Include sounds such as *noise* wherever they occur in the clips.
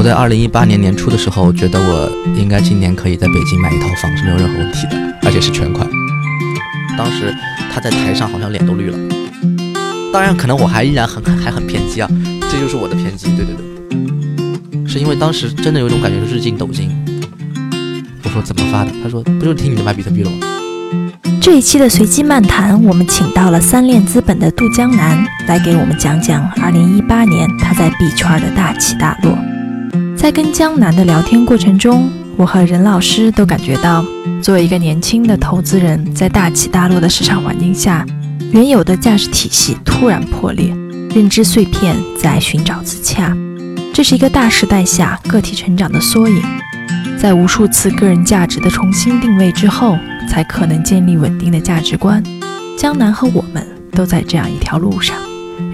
我在二零一八年年初的时候，觉得我应该今年可以在北京买一套房是没有任何问题的，而且是全款。当时他在台上好像脸都绿了。当然，可能我还依然很还很偏激啊，这就是我的偏激。对对对，是因为当时真的有一种感觉，是日进斗金。我说怎么发的？他说不就是听你的卖比特币了吗？这一期的随机漫谈，我们请到了三链资本的杜江南来给我们讲讲2018年他在币圈的大起大落。在跟江南的聊天过程中，我和任老师都感觉到，作为一个年轻的投资人，在大起大落的市场环境下，原有的价值体系突然破裂，认知碎片在寻找自洽。这是一个大时代下个体成长的缩影。在无数次个人价值的重新定位之后，才可能建立稳定的价值观。江南和我们都在这样一条路上。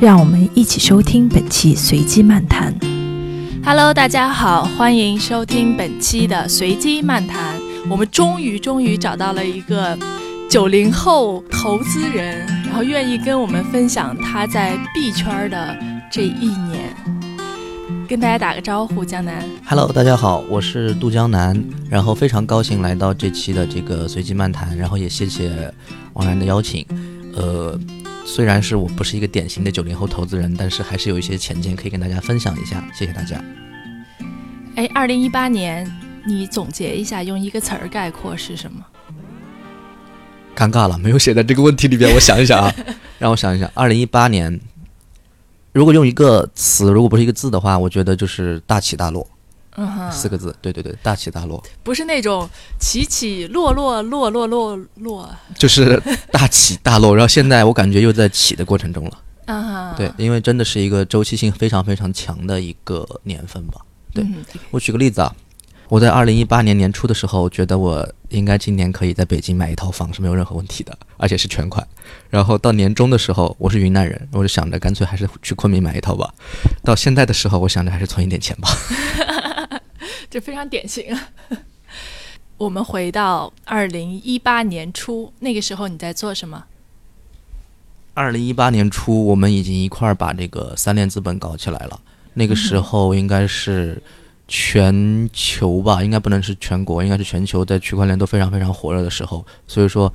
让我们一起收听本期随机漫谈。Hello，大家好，欢迎收听本期的随机漫谈。我们终于终于找到了一个九零后投资人，然后愿意跟我们分享他在币圈的这一年。跟大家打个招呼，江南。Hello，大家好，我是杜江南，然后非常高兴来到这期的这个随机漫谈，然后也谢谢王然的邀请。呃，虽然是我不是一个典型的九零后投资人，但是还是有一些浅见可以跟大家分享一下，谢谢大家。哎，二零一八年，你总结一下，用一个词儿概括是什么？尴尬了，没有写在这个问题里边。我想一想啊，*laughs* 让我想一想。二零一八年，如果用一个词，如果不是一个字的话，我觉得就是大起大落。嗯，四个字，对对对，大起大落。不是那种起起落落落落落落，就是大起大落。然后现在我感觉又在起的过程中了。啊，对，因为真的是一个周期性非常非常强的一个年份吧。对我举个例子啊，我在二零一八年年初的时候，觉得我应该今年可以在北京买一套房是没有任何问题的，而且是全款。然后到年终的时候，我是云南人，我就想着干脆还是去昆明买一套吧。到现在的时候，我想着还是存一点钱吧。*laughs* 这非常典型啊。*laughs* 我们回到二零一八年初，那个时候你在做什么？二零一八年初，我们已经一块儿把这个三链资本搞起来了。那个时候应该是全球吧，应该不能是全国，应该是全球在区块链都非常非常火热的时候。所以说，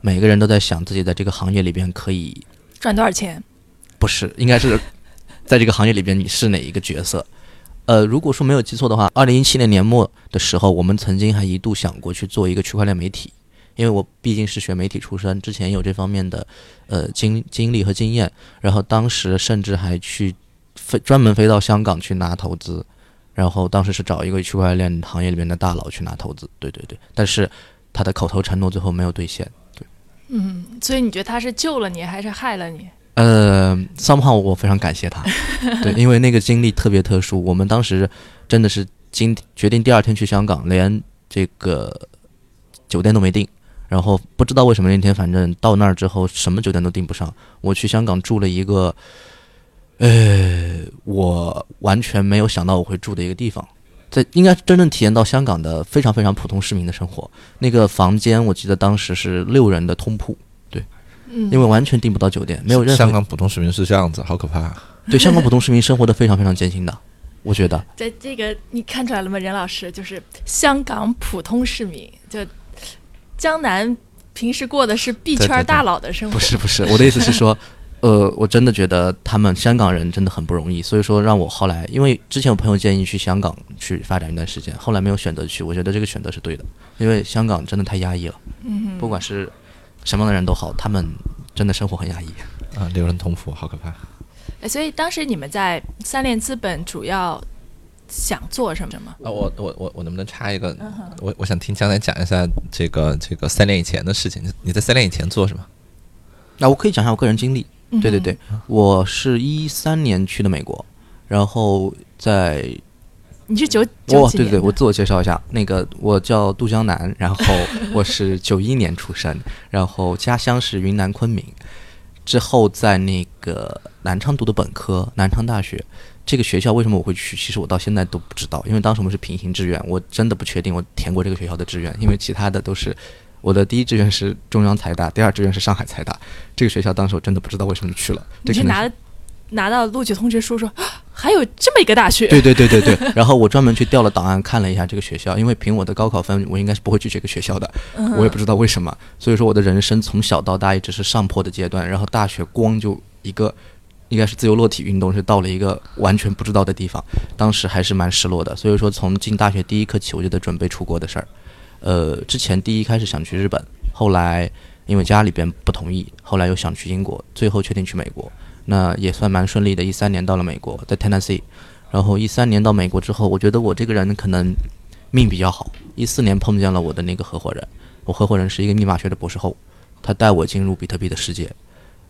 每个人都在想自己在这个行业里边可以赚多少钱？不是，应该是在这个行业里边你是哪一个角色？呃，如果说没有记错的话，二零一七年年末的时候，我们曾经还一度想过去做一个区块链媒体，因为我毕竟是学媒体出身，之前有这方面的呃经经历和经验，然后当时甚至还去。飞专门飞到香港去拿投资，然后当时是找一个区块链行业里面的大佬去拿投资，对对对，但是他的口头承诺最后没有兑现，对。嗯，所以你觉得他是救了你还是害了你？呃，somehow 我非常感谢他，*laughs* 对，因为那个经历特别特殊，我们当时真的是今决定第二天去香港，连这个酒店都没订，然后不知道为什么那天反正到那儿之后什么酒店都订不上，我去香港住了一个。呃，我完全没有想到我会住的一个地方，在应该真正体验到香港的非常非常普通市民的生活。那个房间我记得当时是六人的通铺，对，嗯，因为完全订不到酒店，没有任何。香港普通市民是这样子，好可怕。*laughs* 对，香港普通市民生活的非常非常艰辛的，我觉得。在这个你看出来了吗，任老师？就是香港普通市民，就江南平时过的是币圈大佬的生活。不是不是，我的意思是说。*laughs* 呃，我真的觉得他们香港人真的很不容易，所以说让我后来，因为之前有朋友建议去香港去发展一段时间，后来没有选择去，我觉得这个选择是对的，因为香港真的太压抑了，嗯，不管是什么样的人都好，他们真的生活很压抑啊，六人同铺好可怕。哎，所以当时你们在三联资本主要想做什么？什么？啊，我我我我能不能插一个？我我想听江南讲一下这个这个三年以前的事情。你在三年以前做什么？那我可以讲一下我个人经历。对对对，我是一三年去的美国，然后在你是九哇对对，我自我介绍一下，那个我叫杜江南，然后 *laughs* 我是九一年出生，然后家乡是云南昆明，之后在那个南昌读的本科，南昌大学这个学校为什么我会去？其实我到现在都不知道，因为当时我们是平行志愿，我真的不确定我填过这个学校的志愿，因为其他的都是。我的第一志愿是中央财大，第二志愿是上海财大。这个学校当时我真的不知道为什么去了。你是拿拿到录取通知书说，*gasps* 还有这么一个大学。对对对对对。*laughs* 然后我专门去调了档案，看了一下这个学校，因为凭我的高考分，我应该是不会去这个学校的。我也不知道为什么。所以说我的人生从小到大一直是上坡的阶段，然后大学光就一个，应该是自由落体运动，是到了一个完全不知道的地方。当时还是蛮失落的。所以说从进大学第一刻起，我就在准备出国的事儿。呃，之前第一开始想去日本，后来因为家里边不同意，后来又想去英国，最后确定去美国。那也算蛮顺利的，一三年到了美国，在 Tennessee，然后一三年到美国之后，我觉得我这个人可能命比较好。一四年碰见了我的那个合伙人，我合伙人是一个密码学的博士后，他带我进入比特币的世界。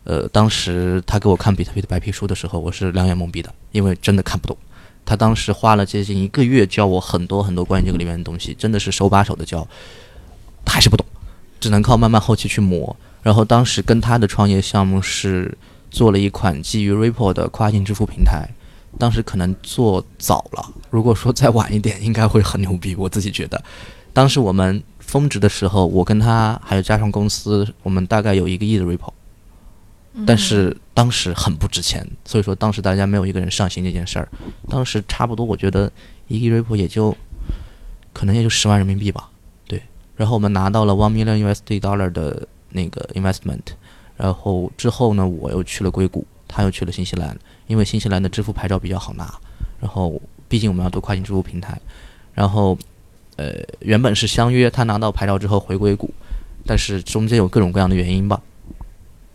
呃，当时他给我看比特币的白皮书的时候，我是两眼懵逼的，因为真的看不懂。他当时花了接近一个月教我很多很多关于这个里面的东西，真的是手把手的教，还是不懂，只能靠慢慢后期去磨。然后当时跟他的创业项目是。做了一款基于 Ripple 的跨境支付平台，当时可能做早了，如果说再晚一点，应该会很牛逼。我自己觉得，当时我们峰值的时候，我跟他还有加上公司，我们大概有一个亿的 Ripple，但是当时很不值钱，所以说当时大家没有一个人上心这件事儿。当时差不多，我觉得一个亿 Ripple 也就可能也就十万人民币吧，对。然后我们拿到了 one million USD dollar 的那个 investment。然后之后呢，我又去了硅谷，他又去了新西兰，因为新西兰的支付牌照比较好拿。然后毕竟我们要做跨境支付平台，然后呃原本是相约他拿到牌照之后回硅谷，但是中间有各种各样的原因吧，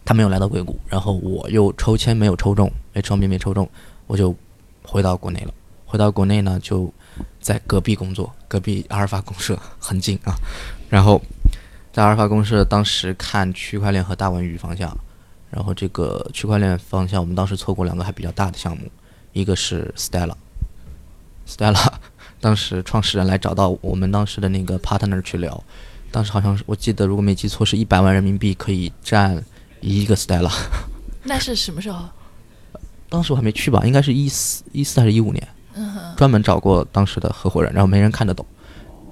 他没有来到硅谷。然后我又抽签没有抽中，H1B 没抽中，我就回到国内了。回到国内呢，就在隔壁工作，隔壁阿尔法公社很近啊，然后。在阿尔法公社，当时看区块链和大文娱方向，然后这个区块链方向，我们当时错过两个还比较大的项目，一个是 Stella，Stella，*laughs* 当时创始人来找到我们当时的那个 partner 去聊，当时好像是我记得如果没记错是一百万人民币可以占一个 Stella。*laughs* 那是什么时候？当时我还没去吧，应该是一四一四还是一五年？专门找过当时的合伙人，然后没人看得懂。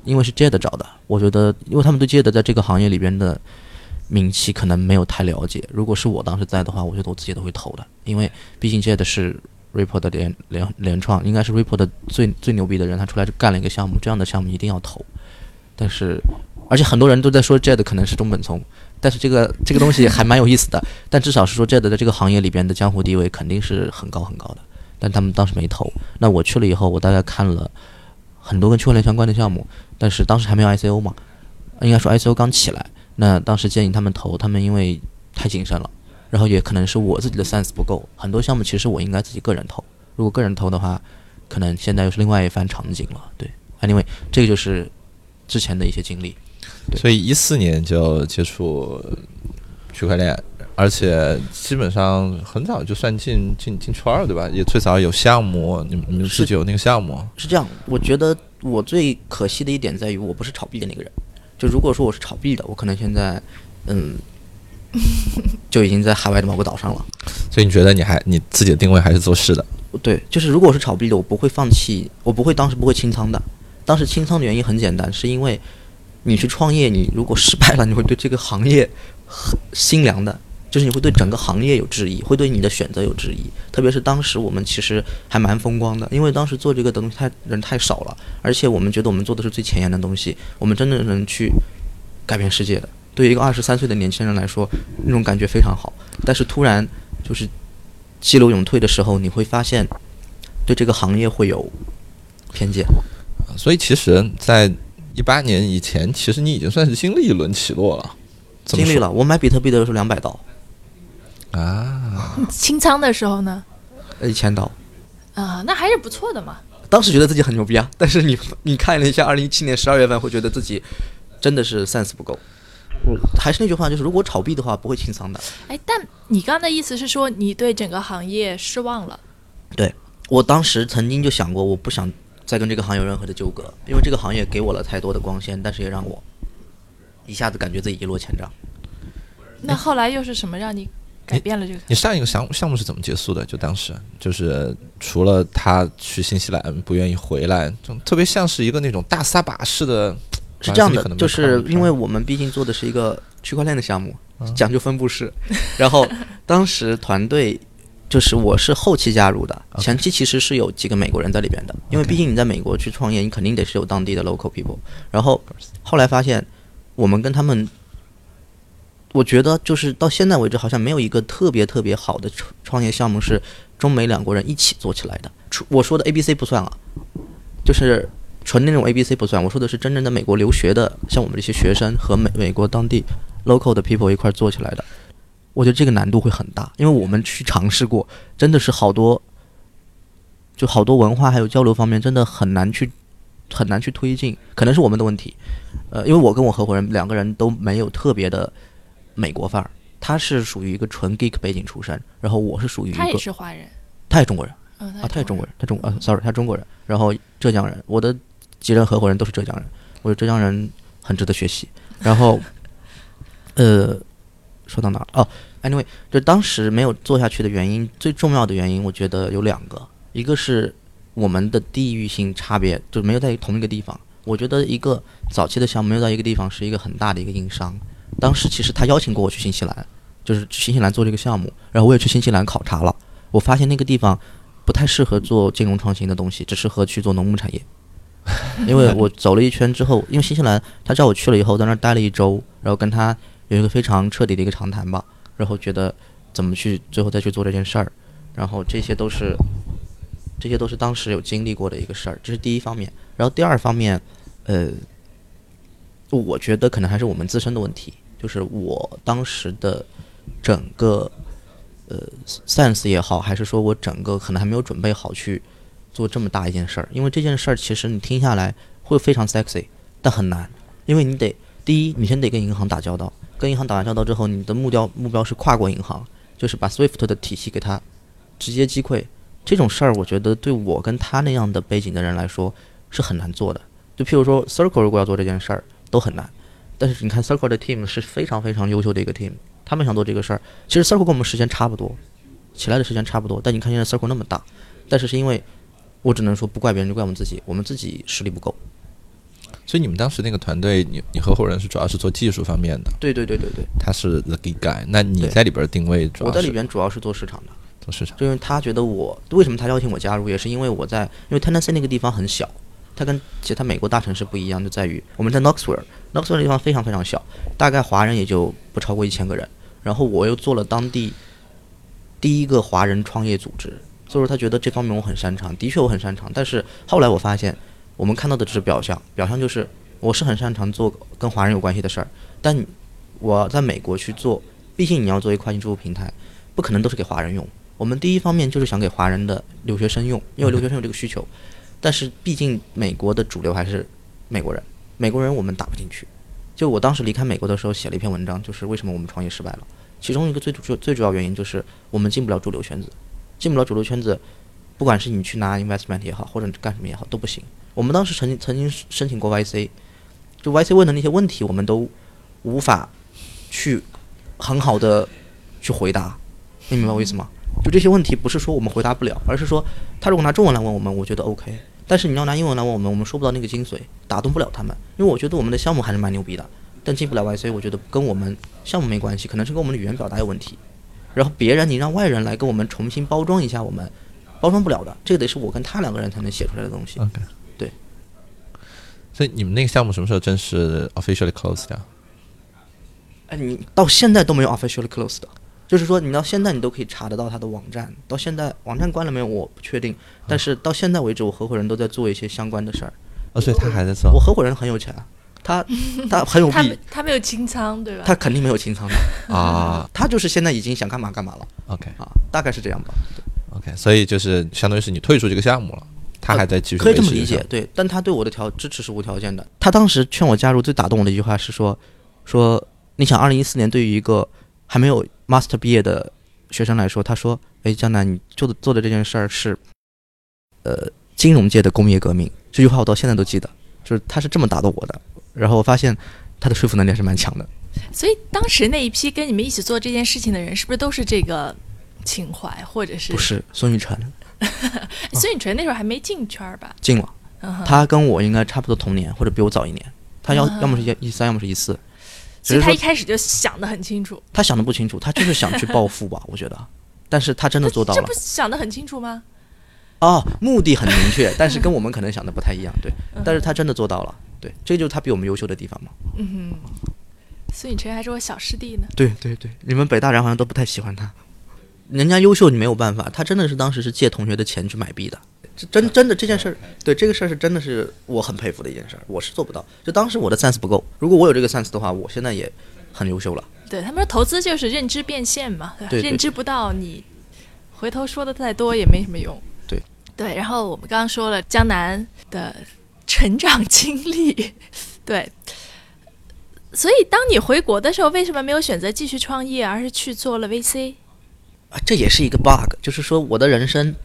因为是 Jade 找的，我觉得，因为他们对 Jade 在这个行业里边的名气可能没有太了解。如果是我当时在的话，我觉得我自己都会投的，因为毕竟 Jade 是 Ripple 的联联联创，应该是 Ripple 的最最牛逼的人，他出来就干了一个项目，这样的项目一定要投。但是，而且很多人都在说 Jade 可能是中本聪，但是这个这个东西还蛮有意思的。但至少是说 Jade 在这个行业里边的江湖地位肯定是很高很高的。但他们当时没投。那我去了以后，我大概看了。很多跟区块链相关的项目，但是当时还没有 ICO 嘛，应该说 ICO 刚起来。那当时建议他们投，他们因为太谨慎了，然后也可能是我自己的 sense 不够。很多项目其实我应该自己个人投，如果个人投的话，可能现在又是另外一番场景了。对，Anyway，这个就是之前的一些经历。所以一四年就接触区块链。而且基本上很早就算进进进圈了，对吧？也最早有项目，你们你们自己有那个项目。是这样，我觉得我最可惜的一点在于，我不是炒币的那个人。就如果说我是炒币的，我可能现在，嗯，*laughs* 就已经在海外的某个岛上了。所以你觉得你还你自己的定位还是做事的？对，就是如果我是炒币的，我不会放弃，我不会当时不会清仓的。当时清仓的原因很简单，是因为你去创业，你如果失败了，你会对这个行业很心凉的。就是你会对整个行业有质疑，会对你的选择有质疑。特别是当时我们其实还蛮风光的，因为当时做这个的东西太人太少了，而且我们觉得我们做的是最前沿的东西，我们真的能去改变世界的。对于一个二十三岁的年轻人来说，那种感觉非常好。但是突然就是激流勇退的时候，你会发现对这个行业会有偏见。所以其实，在一八年以前，其实你已经算是经历一轮起落了。经历了，我买比特币的时候两百刀。啊，清仓的时候呢？一千刀，啊，那还是不错的嘛。当时觉得自己很牛逼啊，但是你你看了一下二零一七年十二月份，会觉得自己真的是 sense 不够。还是那句话，就是如果炒币的话，不会清仓的。哎，但你刚才的意思是说，你对整个行业失望了？对，我当时曾经就想过，我不想再跟这个行业有任何的纠葛，因为这个行业给我了太多的光鲜，但是也让我一下子感觉自己一落千丈。那后来又是什么让你？改变了这个。你上一个项项目是怎么结束的？就当时就是除了他去新西兰不愿意回来，就特别像是一个那种大撒把式的。是这样的，就是因为我们毕竟做的是一个区块链的项目，讲究分布式。然后当时团队就就是我是后期加入的，前期其实是有几个美国人在里边的，因为毕竟你在美国去创业，你肯定得是有当地的 local people。然后后来发现，我们跟他们，我觉得就是到现在为止，好像没有一个特别特别好的创业项目是中美两国人一起做起来的。我说的 A B C 不算啊，就是纯那种 A B C 不算，我说的是真正的美国留学的，像我们这些学生和美美国当地 local 的 people 一块做起来的。我觉得这个难度会很大，因为我们去尝试过，真的是好多，就好多文化还有交流方面，真的很难去很难去推进，可能是我们的问题。呃，因为我跟我合伙人两个人都没有特别的美国范儿，他是属于一个纯 geek 背景出身，然后我是属于一他也是华人，他也中国人嗯，啊，他也中国人，他中啊，sorry，他中国人，然后浙江人，我的几任合伙人都是浙江人，我觉得浙江人很值得学习。然后，*laughs* 呃，说到哪儿？哦，anyway，就当时没有做下去的原因，最重要的原因，我觉得有两个，一个是我们的地域性差别，就没有在同一个地方。我觉得一个早期的项目没有在一个地方是一个很大的一个硬伤。当时其实他邀请过我去新西兰，就是去新西兰做这个项目，然后我也去新西兰考察了，我发现那个地方不太适合做金融创新的东西，只适合去做农牧产业。因为我走了一圈之后，因为新西兰他叫我去了以后，在那儿待了一周，然后跟他有一个非常彻底的一个长谈吧，然后觉得怎么去最后再去做这件事儿，然后这些都是这些都是当时有经历过的一个事儿，这是第一方面。然后第二方面，呃，我觉得可能还是我们自身的问题，就是我当时的整个呃 sense 也好，还是说我整个可能还没有准备好去做这么大一件事儿，因为这件事儿其实你听下来会非常 sexy，但很难，因为你得第一，你先得跟银行打交道，跟银行打完交道之后，你的目标目标是跨过银行，就是把 SWIFT 的体系给它直接击溃。这种事儿，我觉得对我跟他那样的背景的人来说是很难做的。就譬如说，Circle 如果要做这件事儿都很难，但是你看 Circle 的 team 是非常非常优秀的一个 team，他们想做这个事儿，其实 Circle 跟我们时间差不多，起来的时间差不多，但你看现在 Circle 那么大，但是是因为我只能说不怪别人，就怪我们自己，我们自己实力不够。所以你们当时那个团队，你你合伙人是主要是做技术方面的，对对对对对，他是 the geek guy，那你在里边定位主要我在里边主要是做市场的。做市场。就因为他觉得我为什么他邀请我加入，也是因为我在因为 Tennessee 那个地方很小，它跟其他美国大城市不一样，就在于我们在那个村的地方非常非常小，大概华人也就不超过一千个人。然后我又做了当地第一个华人创业组织，所以说他觉得这方面我很擅长，的确我很擅长。但是后来我发现，我们看到的只是表象，表象就是我是很擅长做跟华人有关系的事儿，但我在美国去做，毕竟你要做一个跨境支付平台，不可能都是给华人用。我们第一方面就是想给华人的留学生用，因为留学生有这个需求，但是毕竟美国的主流还是美国人，美国人我们打不进去。就我当时离开美国的时候写了一篇文章，就是为什么我们创业失败了。其中一个最主最主要原因就是我们进不了主流圈子，进不了主流圈子，不管是你去拿 investment 也好，或者干什么也好，都不行。我们当时曾经曾经申请过 YC，就 YC 问的那些问题，我们都无法去很好的去回答，你明白我意思吗？就这些问题不是说我们回答不了，而是说他如果拿中文来问我们，我觉得 OK。但是你要拿英文来问我们，我们说不到那个精髓，打动不了他们。因为我觉得我们的项目还是蛮牛逼的，但进不了 YC，我觉得跟我们项目没关系，可能是跟我们的语言表达有问题。然后别人你让外人来跟我们重新包装一下，我们包装不了的，这个得是我跟他两个人才能写出来的东西。OK，对。所以你们那个项目什么时候正式 officially closed 掉？哎，你到现在都没有 officially closed 的，就是说你到现在你都可以查得到他的网站，到现在网站关了没有我不确定，但是到现在为止，我合伙人都在做一些相关的事儿。哦，所以他还在做我。合伙人很有钱啊，他他很有他币没，他没有清仓，对吧？他肯定没有清仓的 *laughs* 啊，他就是现在已经想干嘛干嘛了 OK 啊，大概是这样吧。OK，所以就是相当于是你退出这个项目了，他还在继续可以这么理维持这个项目，解对，但他对我的条支持是无条件的。他当时劝我加入，最打动我的一句话是说，说你想，二零一四年对于一个还没有 master 毕业的学生来说，他说，哎，江南，你做的做的这件事儿是，呃，金融界的工业革命。这句话我到现在都记得，就是他是这么打动我的。然后我发现他的说服能力还是蛮强的。所以当时那一批跟你们一起做这件事情的人，是不是都是这个情怀，或者是不？是孙雨晨 *laughs* 孙雨晨那时候还没进圈儿吧？进了，他跟我应该差不多同年，或者比我早一年。他要啊要么是一一三，要么是一四。只所以他一开始就想的很清楚。他想的不清楚，他就是想去暴富吧，*laughs* 我觉得。但是他真的做到了这不。想的很清楚吗？哦，目的很明确，但是跟我们可能想的不太一样，对。*laughs* 嗯但是他真的做到了，对，这就是他比我们优秀的地方嘛。嗯哼，孙宇晨还是我小师弟呢。对对对，你们北大人好像都不太喜欢他，人家优秀你没有办法，他真的是当时是借同学的钱去买币的，这真真的这件事儿，对这个事儿是真的是我很佩服的一件事儿，我是做不到，就当时我的 sense 不够，如果我有这个 sense 的话，我现在也很优秀了。对他们说投资就是认知变现嘛，对吧对对认知不到你回头说的再多也没什么用。对对，然后我们刚刚说了江南的成长经历，对，所以当你回国的时候，为什么没有选择继续创业，而是去做了 VC？啊，这也是一个 bug，就是说我的人生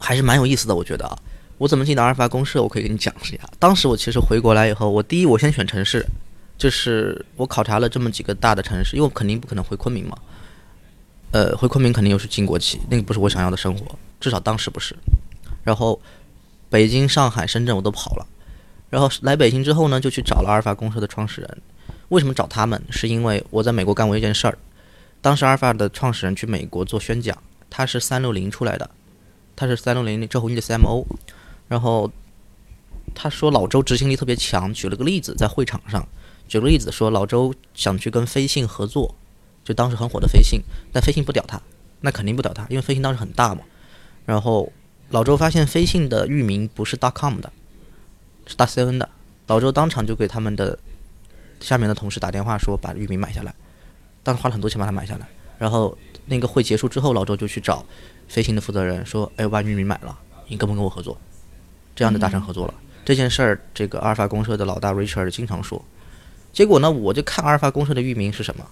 还是蛮有意思的，我觉得啊，我怎么进的阿尔法公社，我可以跟你讲一下。当时我其实回国来以后，我第一我先选城市，就是我考察了这么几个大的城市，因为我肯定不可能回昆明嘛，呃，回昆明肯定又是进国企，那个不是我想要的生活，至少当时不是。然后北京、上海、深圳我都跑了，然后来北京之后呢，就去找了阿尔法公社的创始人。为什么找他们？是因为我在美国干过一件事儿。当时阿尔法的创始人去美国做宣讲，他是三六零出来的，他是三六零的周鸿祎的 CMO，然后他说老周执行力特别强，举了个例子在会场上，举个例子说老周想去跟飞信合作，就当时很火的飞信，但飞信不屌他，那肯定不屌他，因为飞信当时很大嘛。然后老周发现飞信的域名不是 .com 的，是 .cn 的，老周当场就给他们的下面的同事打电话说把域名买下来。当时花了很多钱把它买下来。然后那个会结束之后，老周就去找飞行的负责人说：“哎，我把域名买了，你跟不跟我合作？”这样就达成合作了。这件事儿，这个阿尔法公社的老大 Richard 经常说。结果呢，我就看阿尔法公社的域名是什么，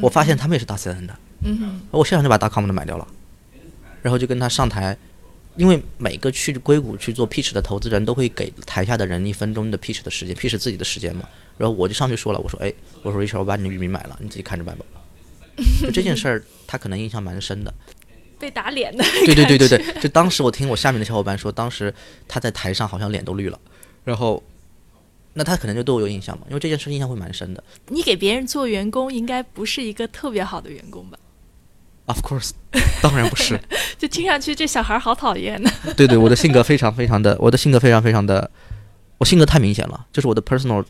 我发现他们也是大 CN 的，嗯，我现场就把大 .com 的买掉了，然后就跟他上台。因为每个去硅谷去做 pitch 的投资人都会给台下的人一分钟的 pitch 的时间，pitch 自己的时间嘛。然后我就上去说了，我说：“哎，我说 Richard，我把你的域名买了，你自己看着办吧。”就这件事儿，他可能印象蛮深的。被打脸的。对对对对对，就当时我听我下面的小伙伴说，当时他在台上好像脸都绿了，然后，那他可能就对我有印象嘛，因为这件事印象会蛮深的。你给别人做员工，应该不是一个特别好的员工吧？Of course，当然不是。*laughs* 就听上去这小孩好讨厌呢。对对，我的性格非常非常的，我的性格非常非常的，我性格太明显了，就是我的 personal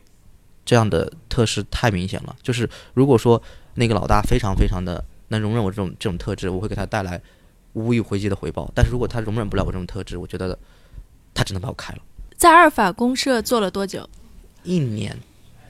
这样的特质太明显了。就是如果说那个老大非常非常的能容忍我这种这种特质，我会给他带来无以回击的回报。但是如果他容忍不了我这种特质，我觉得他只能把我开了。在阿尔法公社做了多久？一年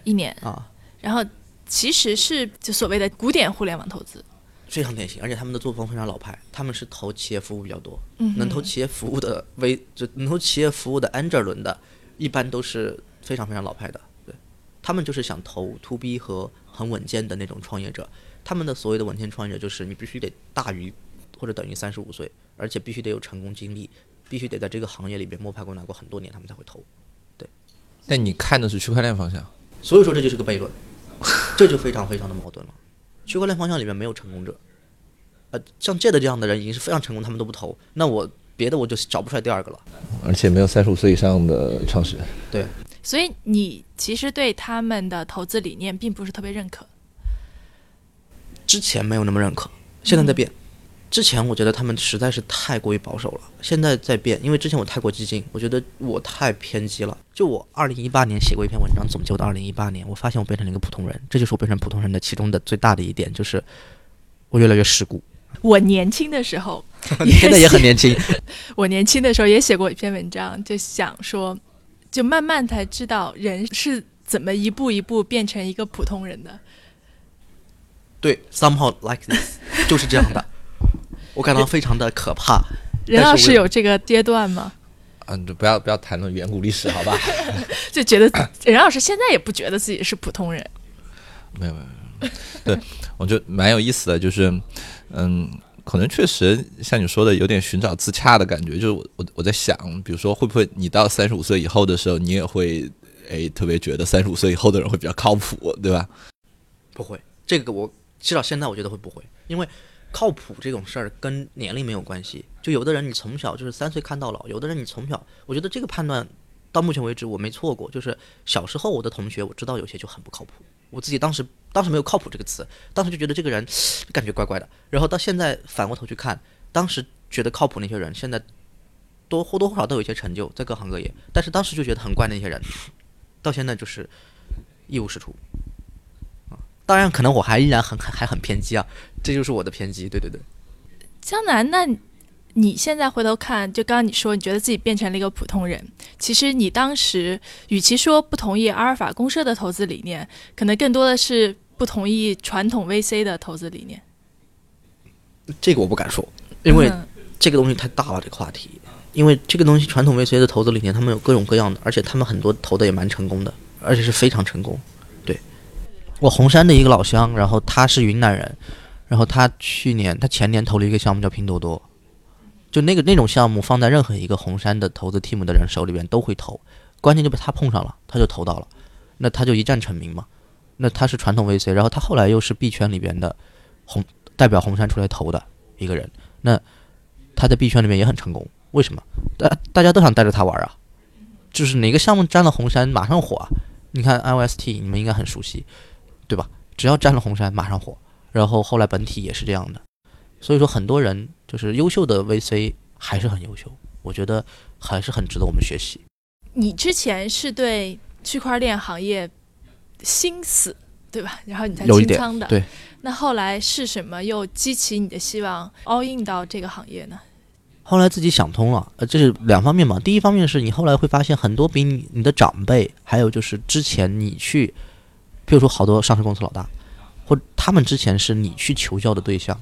一年。啊，然后其实是就所谓的古典互联网投资。非常典型，而且他们的作风非常老派，他们是投企业服务比较多，嗯能投企业服务的 V 就能投企业服务的 Angel 轮的，一般都是非常非常老派的，对，他们就是想投 To B 和很稳健的那种创业者，他们的所谓的稳健创业者就是你必须得大于或者等于三十五岁，而且必须得有成功经历，必须得在这个行业里边摸爬滚打过很多年，他们才会投。对但你看的是区块链方向，所以说这就是个悖论，*laughs* 这就非常非常的矛盾了。区块链方向里面没有成功者，呃，像 Jade 这样的人已经是非常成功，他们都不投，那我别的我就找不出来第二个了。而且没有三十五岁以上的创始人。对，所以你其实对他们的投资理念并不是特别认可。之前没有那么认可，现在在变。之前我觉得他们实在是太过于保守了，现在在变，因为之前我太过激进，我觉得我太偏激了。就我二零一八年写过一篇文章总结我的二零一八年，我发现我变成了一个普通人，这就是我变成普通人的其中的最大的一点，就是我越来越世故。我年轻的时候，*laughs* 你现在也很年轻，我年轻的时候也写过一篇文章，就想说，就慢慢才知道人是怎么一步一步变成一个普通人的。对，somehow like this，*laughs* 就是这样的。我感到非常的可怕。任老师有这个阶段吗？嗯，就不要不要谈论远古历史，好吧？*laughs* 就觉得任老师现在也不觉得自己是普通人。没有没有没有，对我觉得蛮有意思的，就是嗯，可能确实像你说的，有点寻找自洽的感觉。就是我我我在想，比如说会不会你到三十五岁以后的时候，你也会哎特别觉得三十五岁以后的人会比较靠谱，对吧？不会，这个我至少现在我觉得会不会，因为靠谱这种事儿跟年龄没有关系。就有的人你从小就是三岁看到老，有的人你从小，我觉得这个判断到目前为止我没错过。就是小时候我的同学，我知道有些就很不靠谱，我自己当时当时没有靠谱这个词，当时就觉得这个人感觉怪怪的。然后到现在反过头去看，当时觉得靠谱那些人，现在多或多或少都有一些成就在各行各业，但是当时就觉得很怪那些人，到现在就是一无是处。啊，当然可能我还依然很还还很偏激啊，这就是我的偏激。对对对，江南，那你现在回头看，就刚刚你说，你觉得自己变成了一个普通人。其实你当时与其说不同意阿尔法公社的投资理念，可能更多的是不同意传统 VC 的投资理念。这个我不敢说，因为嗯这个东西太大了，这个话题。因为这个东西传统 VC 的投资理念，他们有各种各样的，而且他们很多投的也蛮成功的，而且是非常成功。我红山的一个老乡，然后他是云南人，然后他去年他前年投了一个项目叫拼多多，就那个那种项目放在任何一个红山的投资 team 的人手里边都会投，关键就被他碰上了，他就投到了，那他就一战成名嘛。那他是传统 VC，然后他后来又是币圈里边的红代表红杉出来投的一个人，那他在币圈里面也很成功，为什么？大大家都想带着他玩啊，就是哪个项目沾了红杉马上火啊！你看 IOST 你们应该很熟悉，对吧？只要沾了红杉马上火，然后后来本体也是这样的，所以说很多人就是优秀的 VC 还是很优秀，我觉得还是很值得我们学习。你之前是对区块链行业心死，对吧？*laughs* 然后你才清仓的。对。那后来是什么又激起你的希望 all in 到这个行业呢？后来自己想通了，呃，这是两方面嘛。第一方面是你后来会发现很多比你你的长辈，还有就是之前你去，譬如说好多上市公司老大，或他们之前是你去求教的对象，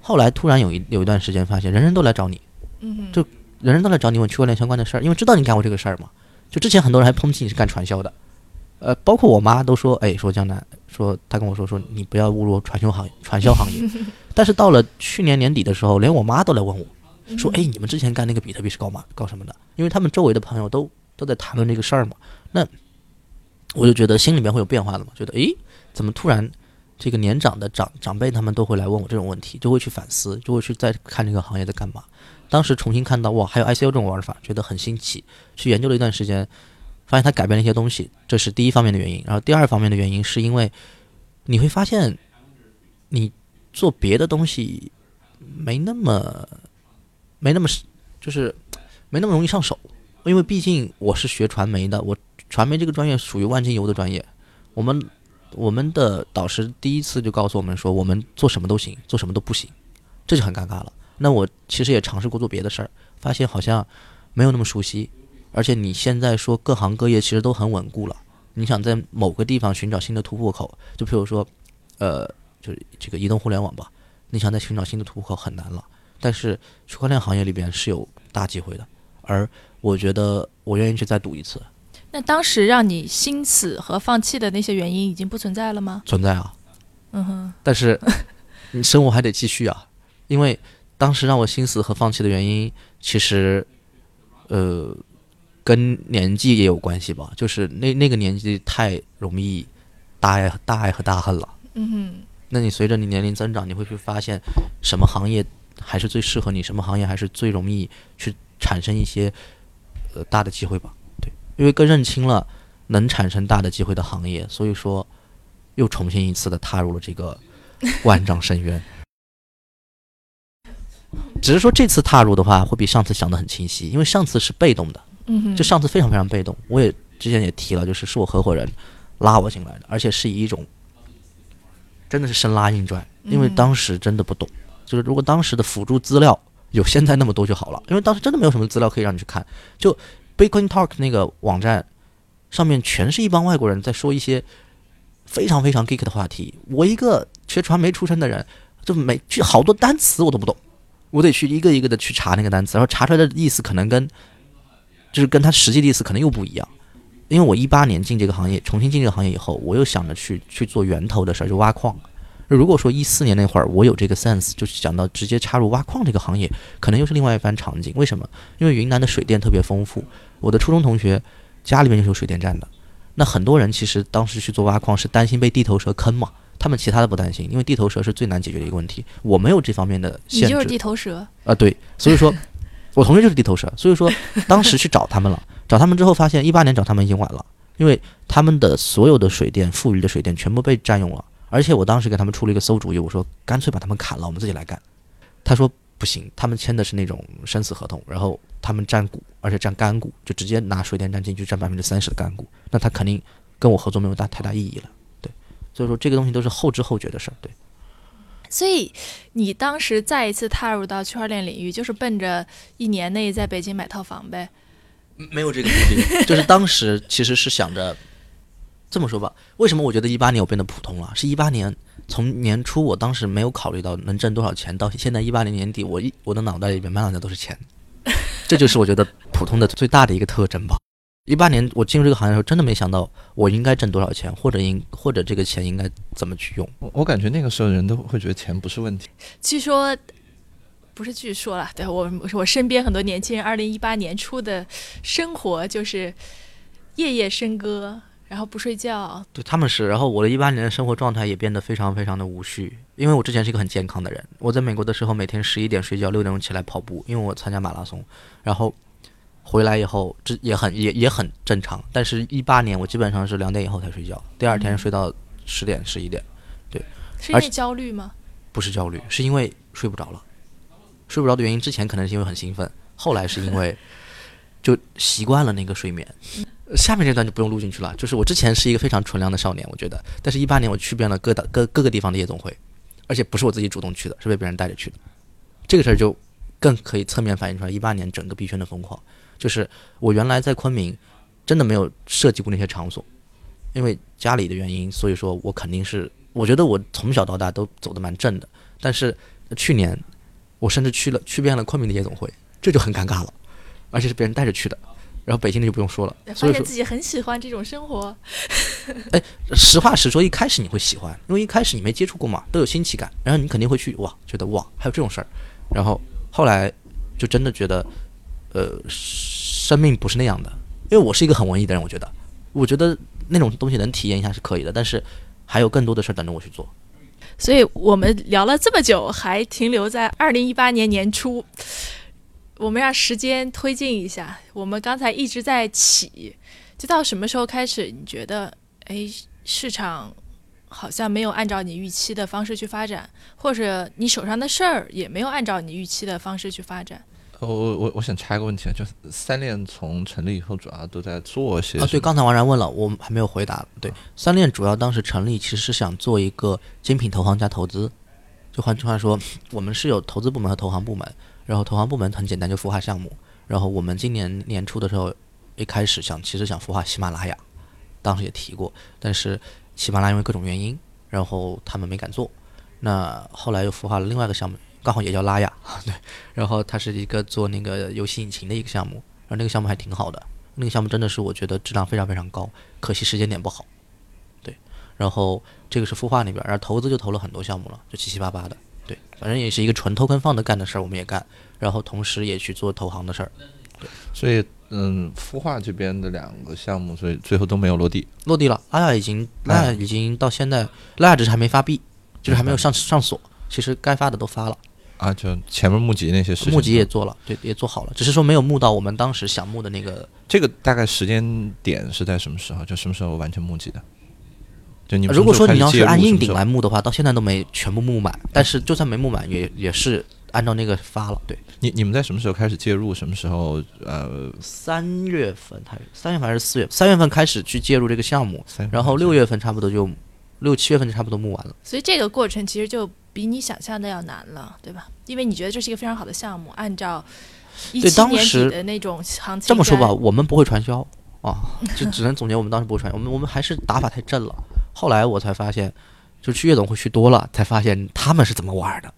后来突然有一有一段时间发现人人都来找你，嗯，就人人都来找你问区块链相关的事儿，因为知道你干过这个事儿嘛。就之前很多人还抨击你是干传销的，呃，包括我妈都说，哎，说江南，说她跟我说说你不要误入传销行传销行业。*laughs* 但是到了去年年底的时候，连我妈都来问我，说，哎，你们之前干那个比特币是搞嘛搞什么的？因为他们周围的朋友都都在谈论这个事儿嘛。那我就觉得心里面会有变化的嘛，觉得，诶，怎么突然这个年长的长长辈他们都会来问我这种问题，就会去反思，就会去再看这个行业在干嘛。当时重新看到哇，还有 ICO 这种玩法，觉得很新奇，去研究了一段时间，发现它改变了一些东西，这是第一方面的原因。然后第二方面的原因是因为你会发现，你做别的东西没那么没那么就是没那么容易上手，因为毕竟我是学传媒的，我传媒这个专业属于万金油的专业，我们我们的导师第一次就告诉我们说，我们做什么都行，做什么都不行，这就很尴尬了。那我其实也尝试过做别的事儿，发现好像没有那么熟悉，而且你现在说各行各业其实都很稳固了。你想在某个地方寻找新的突破口，就譬如说，呃，就是这个移动互联网吧，你想再寻找新的突破口很难了。但是区块链行业里边是有大机会的，而我觉得我愿意去再赌一次，那当时让你心死和放弃的那些原因已经不存在了吗？存在啊。嗯哼，但是你生活还得继续啊，因为当时让我心死和放弃的原因，其实，呃，跟年纪也有关系吧。就是那那个年纪太容易大爱大爱和大恨了。嗯哼，那你随着你年龄增长，你会去发现什么行业还是最适合你，什么行业还是最容易去产生一些呃大的机会吧。对，因为更认清了能产生大的机会的行业，所以说又重新一次的踏入了这个 *laughs* 万丈深渊。只是说这次踏入的话，会比上次想的很清晰，因为上次是被动的，就上次非常非常被动。我也之前也提了，就是是我合伙人拉我进来的，而且是以一种真的是生拉硬拽，因为嗯当时真的不懂。就是如果当时的辅助资料有现在那么多就好了，因为当时真的没有什么资料可以让你去看。就 Bitcoin Talk 那个网站上面全是一帮外国人在说一些非常非常 geek 的话题，我一个学传媒出身的人，就每就好多单词我都不懂，我得去一个一个的去查那个单词，然后查出来的意思可能跟就是跟他实际的意思可能又不一样。因为我一八年进这个行业，重新进这个行业以后，我又想着去去做源头的事儿，就挖矿。如果说一四年那会儿我有这个 sense，就是想到直接插入挖矿这个行业，可能又是另外一番场景。为什么？因为云南的水电特别丰富，我的初中同学家里面就是有水电站的。那很多人其实当时去做挖矿是担心被地头蛇坑嘛，他们其他的不担心，因为地头蛇是最难解决的一个问题。我没有这方面的限制。你就是地头蛇，啊，对，所以说，我同学就是地头蛇，所以说当时去找他们了，找他们之后发现一八年找他们已经晚了，因因为他们的所有的水电富裕的水电全部被占用了，而且我当时给他们出了一个馊主意，我说干脆把他们砍了，我们自己来干。他说不行，他们签的是那种生死合同，然后他们占股，而且占干股，就直接拿水电站进去占百分之三十的干股，那他肯定跟我合作没有大太大意义了。对，所以说这个东西都是后知后觉的事儿。对，所以你当时再一次踏入到区块链领域，就是奔着一年内在北京买套房呗？没有这个目的，*laughs* 就是当时其实是想着这么说吧。为什么我觉得一八年我变得普通了？是一八年从年初，我当时没有考虑到能挣多少钱，到现在一八年年底，我一我的脑袋里面满脑袋都是钱，这就是我觉得普通的最大的一个特征吧。一八年我进入这个行业的时候，真的没想到我应该挣多少钱，或者应或者这个钱应该怎么去用。我我感觉那个时候人都会觉得钱不是问题。据说不是据说了，对我我身边很多年轻人，二零一八年初的生活就是夜夜笙歌，然后不睡觉。对他们是，然后我的一八年的生活状态也变得非常非常的无序，因为我之前是一个很健康的人，我在美国的时候每天十一点睡觉，六点钟起来跑步，因为我参加马拉松，然后回来以后这也很也也很正常，但是一八年我基本上是两点以后才睡觉，第二天睡到十点十一点，对是因为焦虑吗？不是焦虑，是因为睡不着了。睡不着的原因，之前可能是因为很兴奋，后来是因为就习惯了那个睡眠。呃下面这段就不用录进去了，就是我之前是一个非常纯良的少年，我觉得，但是一八年我去遍了各大各各个地方的夜总会，而且不是我自己主动去的，是被别人带着去的。这个事儿就更可以侧面反映出来一八年整个币圈的疯狂，就是我原来在昆明真的没有设计过那些场所，因为家里的原因，所以说我肯定是我觉得我从小到大都走得蛮正的，但是去年我甚至去了去遍了昆明的夜总会，这就很尴尬了，而且是别人带着去的。然后北京的就不用说了，发现自己很喜欢这种生活。哎实话实说，一开始你会喜欢，因为一开始你没接触过嘛，都有新奇感，然后你肯定会去哇，觉得哇还有这种事儿，然后后来就真的觉得，呃，生命不是那样的，因为我是一个很文艺的人，我觉得，我觉得那种东西能体验一下是可以的，但是还有更多的事儿等着我去做。所以我们聊了这么久，还停留在二零一八年年初。我们让时间推进一下，我们刚才一直在起，就到什么时候开始？你觉得，哎，市场好像没有按照你预期的方式去发展，或者你手上的事儿也没有按照你预期的方式去发展？呃我我我想插一个问题啊，就是三链从成立以后，主要都在做些啊，对，刚才王然问了，我们还没有回答。对，三链主要当时成立其实是想做一个精品投行加投资，就换句话说，我们是有投资部门和投行部门，然后投行部门很简单，就孵化项目。然后我们今年年初的时候，一开始想其实想孵化喜马拉雅，当时也提过，但是喜马拉雅因为各种原因，然后他们没敢做。那后来又孵化了另外一个项目，刚好也叫拉雅，*laughs* 对，然后它是一个做那个游戏引擎的一个项目，然后那个项目还挺好的，那个项目真的是我觉得质量非常非常高，可惜时间点不好，对，然后这个是孵化那边，然后投资就投了很多项目了，就七七八八的，对，反正也是一个纯 token 放的干的事儿，我们也干，然后同时也去做投行的事儿，对所以嗯，孵化这边的两个项目，所以最后都没有落地。落地了，拉雅已经拉雅已经到现在，拉雅只是还没发币，就是还没有上上锁，其实该发的都发了。啊，就前面募集那些事情，募集也做了，对，也做好了，只是说没有募到我们当时想募的那个。这个大概时间点是在什么时候？就什么时候完成募集的？就你如果说你要是按硬顶来募的话，到现在都没全部募满，但是就算没募满，也也是按照那个发了。对，你你们在什么时候开始介入？什么时候呃，三月份还三月份还是四月？三月份开始去介入这个项目，然后六月份差不多就六七月份就差不多募完了。所以这个过程其实就比你想象的要难了，对吧？因为你觉得这是一个非常好的项目，按照一对七年底当时的那种行情，这么说吧，，我们不会传销啊，就只能总结我们当时不会传销，我们我们还是打法太正了。后来我才发现，就去夜总会去多了，才发现他们是怎么玩的。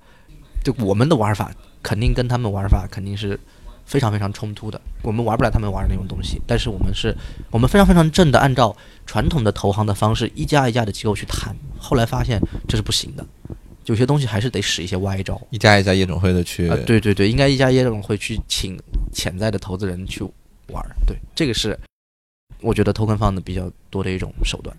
就我们的玩法肯定跟他们玩法肯定是非常非常冲突的，我们玩不来他们玩的那种东西。但是我们是，我们非常非常正的按照传统的投行的方式，一家一家的机构去谈。后来发现这是不行的，有些东西还是得使一些歪招。一家一家夜总会的去，啊，对对对，应该一家夜总会去请潜在的投资人去玩儿，对，这个是我觉得 token 放的比较多的一种手段。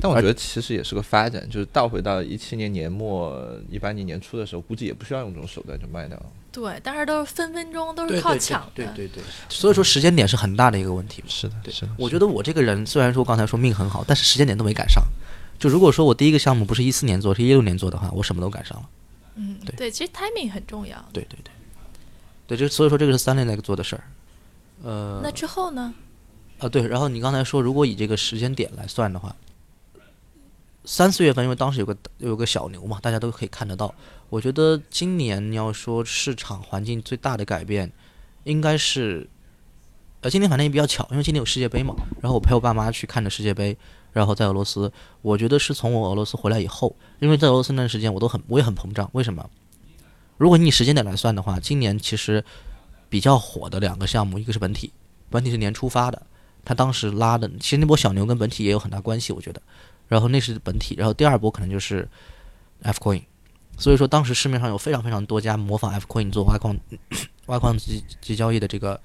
但我觉得其实也是个发展，就是倒回到一七年年末、一八年年初的时候，估计也不需要用这种手段就卖掉了。对，但是都是分分钟都是靠抢的。对对对，所以说时间点是很大的一个问题。是的，对是的。我觉得我这个人虽然说刚才说命很好，但是时间点都没赶上。就如果说我第一个项目不是一四年做，是一六年做的话，我什么都赶上了。嗯，对对，其实 timing 很重要。对对对，对，这所以说这个是三类那个做的事儿。呃，那之后呢？啊对，然后你刚才说，如果以这个时间点来算的话，三四月份，因为当时有个有个小牛嘛，大家都可以看得到。我觉得今年你要说市场环境最大的改变，应该是，呃，今年反正也比较巧，因为今年有世界杯嘛。然后我陪我爸妈去看的世界杯，然后在俄罗斯，我觉得是从我俄罗斯回来以后，因为在俄罗斯那段时间我都很我也很膨胀。为什么？如果你以时间点来算的话，今年其实比较火的两个项目，一个是本体，本体是年初发的，他当时拉的，其实那波小牛跟本体也有很大关系，我觉得。然后那是本体，然后第二波可能就是 F coin，所以说当时市面上有非常非常多家模仿 F coin 做挖矿 *coughs* 挖矿及及交易的这个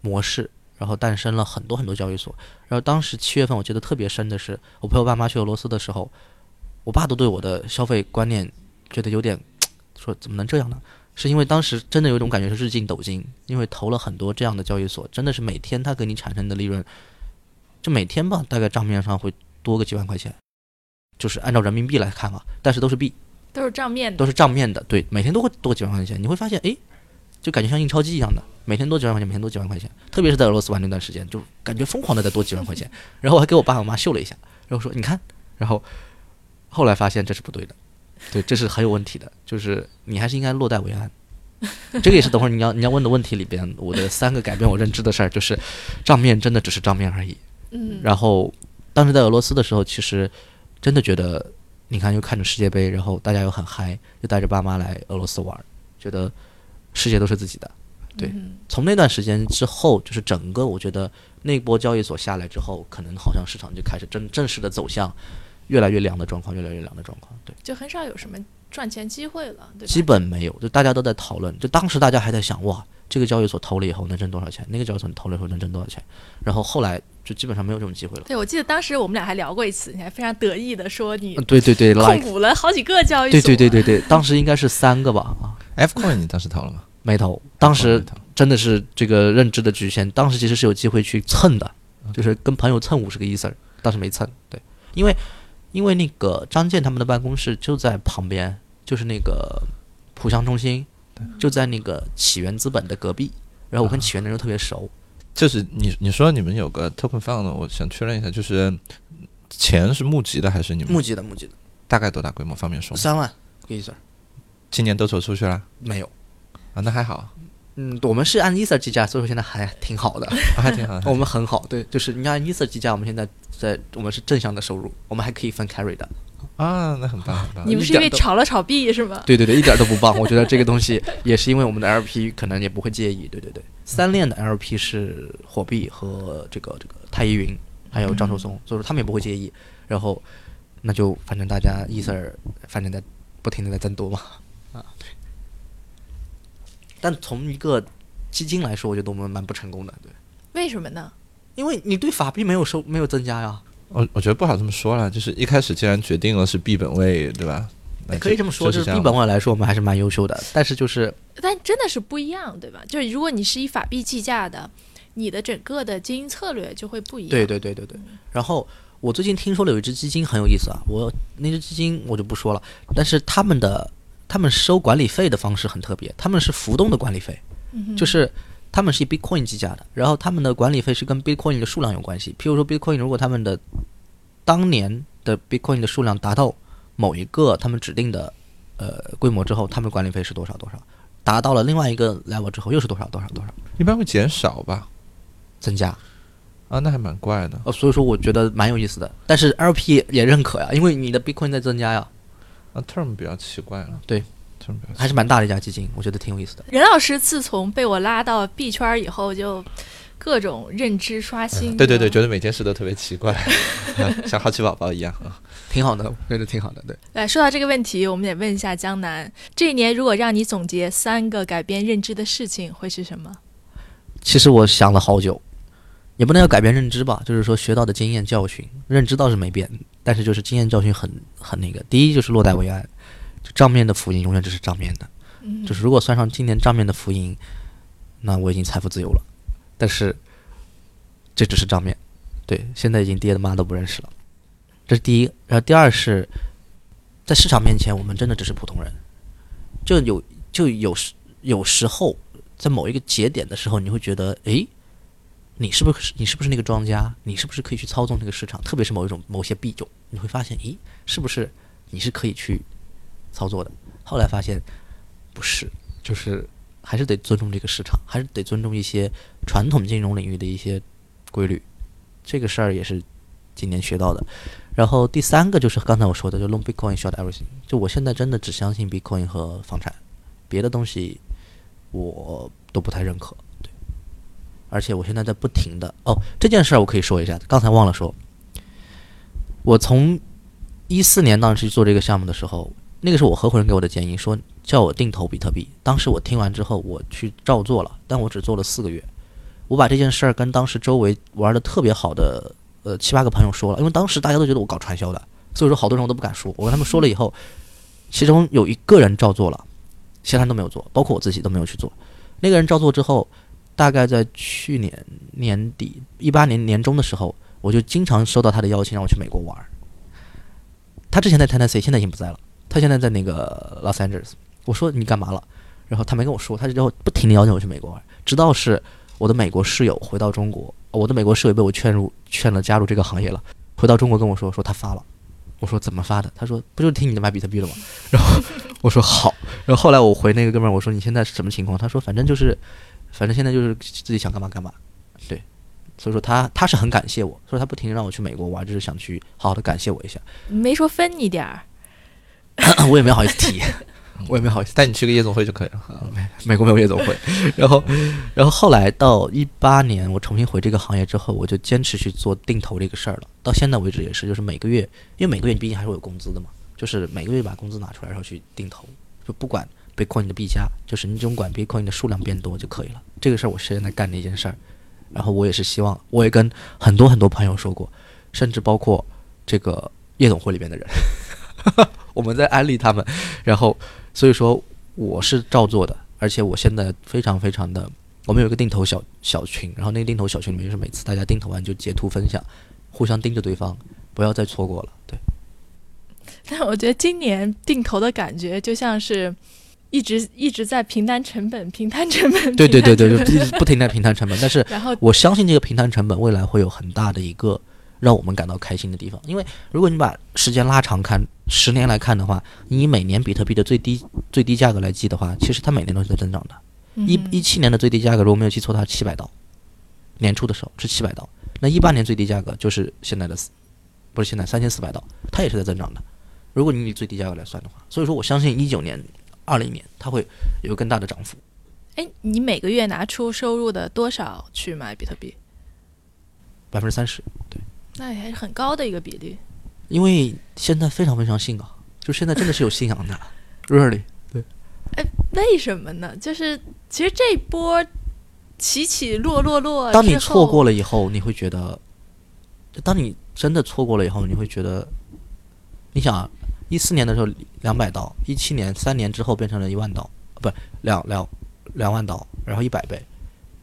模式，然后诞生了很多很多交易所。然后当时七月份我记得特别深的是，我陪我爸妈去俄罗斯的时候，我爸都对我的消费观念觉得有点说怎么能这样呢？是因为当时真的有一种感觉是日进斗金，因为投了很多这样的交易所，真的是每天它给你产生的利润，就每天吧，大概账面上会多个几万块钱。就是按照人民币来看啊，但是都是币，都是账面的，都是账面的，对，每天都会多几万块钱。你会发现，哎，就感觉像印钞机一样的，每天多几万块钱，每天多几万块钱。特别是在俄罗斯玩那段时间，就感觉疯狂的在多几万块钱。然后我还给我爸我妈秀了一下，然后说你看，然后后来发现这是不对的，对，这是很有问题的，就是你还是应该落袋为安。这个也是等会儿你要你要问的问题里边，我的三个改变我认知的事儿，就是账面真的只是账面而已。嗯，然后当时在俄罗斯的时候，其实。真的觉得，你看又看着世界杯，然后大家又很嗨，又带着爸妈来俄罗斯玩，觉得世界都是自己的。对，从那段时间之后，就是整个我觉得那波交易所下来之后，可能好像市场就开始正正式的走向越来越凉的状况，越来越凉的状况。对，就很少有什么赚钱机会了，对基本没有，就大家都在讨论，就当时大家还在想，哇，这个交易所投了以后能挣多少钱？那个交易所投了以后能挣多少钱？然后后来。就基本上没有这种机会了。对，我记得当时我们俩还聊过一次，你还非常得意的说你对对对控股了好几个交易所。对对对对对，当时应该是三个吧啊。F coin 你当时投了吗？没投，当时真的是这个认知的局限。当时其实是有机会去蹭的，就是跟朋友蹭五十个 ether，当时没蹭。对，因为因为那个张健他们的办公室就在旁边，就是那个浦项中心，就在那个起源资本的隔壁。然后我跟起源的人特别熟。就是你你说你们有个 token fund，我想确认一下，就是钱是募集的还是你们募集的？募集的，大概多大规模？方便说三万意思。今年都投出去了？没有啊，那还好。嗯，我们是按 ether 计价，所以说现在还挺好的，*laughs* 还挺好。我们很好，对，就是你按 ether 计价，我们现在在我们是正向的收入，我们还可以分 carry 的。啊，那很棒很棒！你们是因为炒了炒币是吗？对对对，一点都不棒。*laughs* 我觉得这个东西也是因为我们的 LP 可能也不会介意。对对对，*laughs* 三链的 LP 是火币和这个这个太一云，还有张寿松，所以说他们也不会介意。然后那就反正大家意思儿，反正在不停的在增多嘛。但从一个基金来说，我觉得我们蛮不成功的。对。为什么呢？因为你对法币没有收没有增加呀。我我觉得不好这么说了，就是一开始既然决定了是币本位，对吧？可以这么说，就是币本位来说，我们还是蛮优秀的。但是就是，但真的是不一样，对吧？就是如果你是以法币计价的，你的整个的经营策略就会不一样。对对对对对。然后我最近听说了有一只基金很有意思啊，我那只基金我就不说了，但是他们的他们收管理费的方式很特别，他们是浮动的管理费，就是。他们是以 Bitcoin 计价的，然后他们的管理费是跟 Bitcoin 的数量有关系。譬如说，Bitcoin 如果他们的当年的 Bitcoin 的数量达到某一个他们指定的呃规模之后，他们管理费是多少多少；达到了另外一个 level 之后，又是多少多少多少。一般会减少吧？增加？啊，那还蛮怪的。哦，所以说我觉得蛮有意思的。但是 LP 也认可呀，因为你的 Bitcoin 在增加呀。啊，Term 比较奇怪了。对。还是蛮大的一家基金，我觉得挺有意思的。任老师自从被我拉到币圈以后，就各种认知刷新。对对对，觉得每件事都特别奇怪，*laughs* 像好奇宝宝一样啊，*laughs* 挺好的，觉得挺好的。对，来说到这个问题，我们得问一下江南，这一年如果让你总结三个改变认知的事情，会是什么？其实我想了好久，也不能要改变认知吧，就是说学到的经验教训，认知倒是没变，但是就是经验教训很很那个。第一就是落袋为安。就账面的浮盈永远只是账面的，就是如果算上今年账面的浮盈，那我已经财富自由了。但是这只是账面，对，现在已经跌的妈都不认识了。这是第一，然后第二是，在市场面前，我们真的只是普通人。就有就有时有时候，在某一个节点的时候，你会觉得，诶，你是不是你是不是那个庄家？你是不是可以去操纵这个市场？特别是某一种某些币种，你会发现，咦，是不是你是可以去操作的？后来发现不是，就是还是得尊重这个市场，还是得尊重一些传统金融领域的一些规律。这个事儿也是今年学到的。然后第三个就是刚才我说的，就 long Bitcoin short everything。就我现在真的只相信 Bitcoin 和房产，别的东西我都不太认可。而且我现在在不停的哦，这件事儿我可以说一下，刚才忘了说。我从一四年当时去做这个项目的时候，那个是我合伙人给我的建议，说叫我定投比特币。当时我听完之后，我去照做了，但我只做了四个月。我把这件事儿跟当时周围玩的特别好的。呃，七八个朋友说了，因为当时大家都觉得我搞传销的，所以说好多人我都不敢说。我跟他们说了以后，其中有一个人照做了，其他人都没有做，包括我自己都没有去做。那个人照做之后，大概在去年年底一八年年中的时候，我就经常收到他的邀请，让我去美国玩。他之前在 Tennessee，现在已经不在了。他现在在那个 Los Angeles。我说你干嘛了？然后他没跟我说，他就不停的邀请我去美国玩，直到是我的美国室友回到中国。我的美国室友被我劝入劝了加入这个行业了，回到中国跟我说说他发了，我说怎么发的？他说不就听你的买比特币了吗？*laughs* 然后我说好，然后后来我回那个哥们儿我说你现在是什么情况？他说反正就是，反正现在就是自己想干嘛干嘛，对，所以说他他是很感谢我，所以他不停让我去美国玩，就是想去好好的感谢我一下。没说分你点儿，*coughs* 我也没好意思提。*laughs* 我也没好意思带你去个夜总会就可以了。*laughs* 美美国没有夜总会。然后，然后后来到一八年，我重新回这个行业之后，我就坚持去做定投这个事儿了。到现在为止也是，就是每个月，因为每个月你毕竟还是有工资的嘛，就是每个月把工资拿出来，然后去定投，就不管 Bitcoin 的币价，就是你总管 Bitcoin 的数量变多就可以了。这个事儿我是现在干的一件事儿。然后我也是希望，我也跟很多很多朋友说过，甚至包括这个夜总会里边的人，*laughs* 我们在安利他们，然后。所以说我是照做的，而且我现在非常非常的，我们有一个定投小小群，然后那个定投小群里面就是每次大家定投完就截图分享，互相盯着对方，不要再错过了。对。*laughs* 但我觉得今年定投的感觉就像是一直一直在平摊成本，平摊成本。对对对对，就一直不停在平摊成本。但是，*laughs* 然后我相信这个平摊成本未来会有很大的一个。让我们感到开心的地方，因为如果你把时间拉长看，十年来看的话，你以每年比特币的最低最低价格来计的话，其实它每年都是在增长的。一一七年的最低价格，如果没有记错，它是七百刀，年初的时候是七百刀。那一八年最低价格就是现在的，不是现在三千四百刀，它也是在增长的。如果你以最低价格来算的话，所以说我相信一九年、二零年它会有更大的涨幅。哎，你每个月拿出收入的多少去买比特币？百分之三十，对。那也还是很高的一个比例，因为现在非常非常信啊，就现在真的是有信仰的，really 对。哎，为什么呢？就是其实这波起起落落落，当你错过了以后，你会觉得，当你真的错过了以后，你会觉得，你想，一四年的时候两百刀，一七年三年之后变成了一万刀，不，两两两万刀，然后一百倍，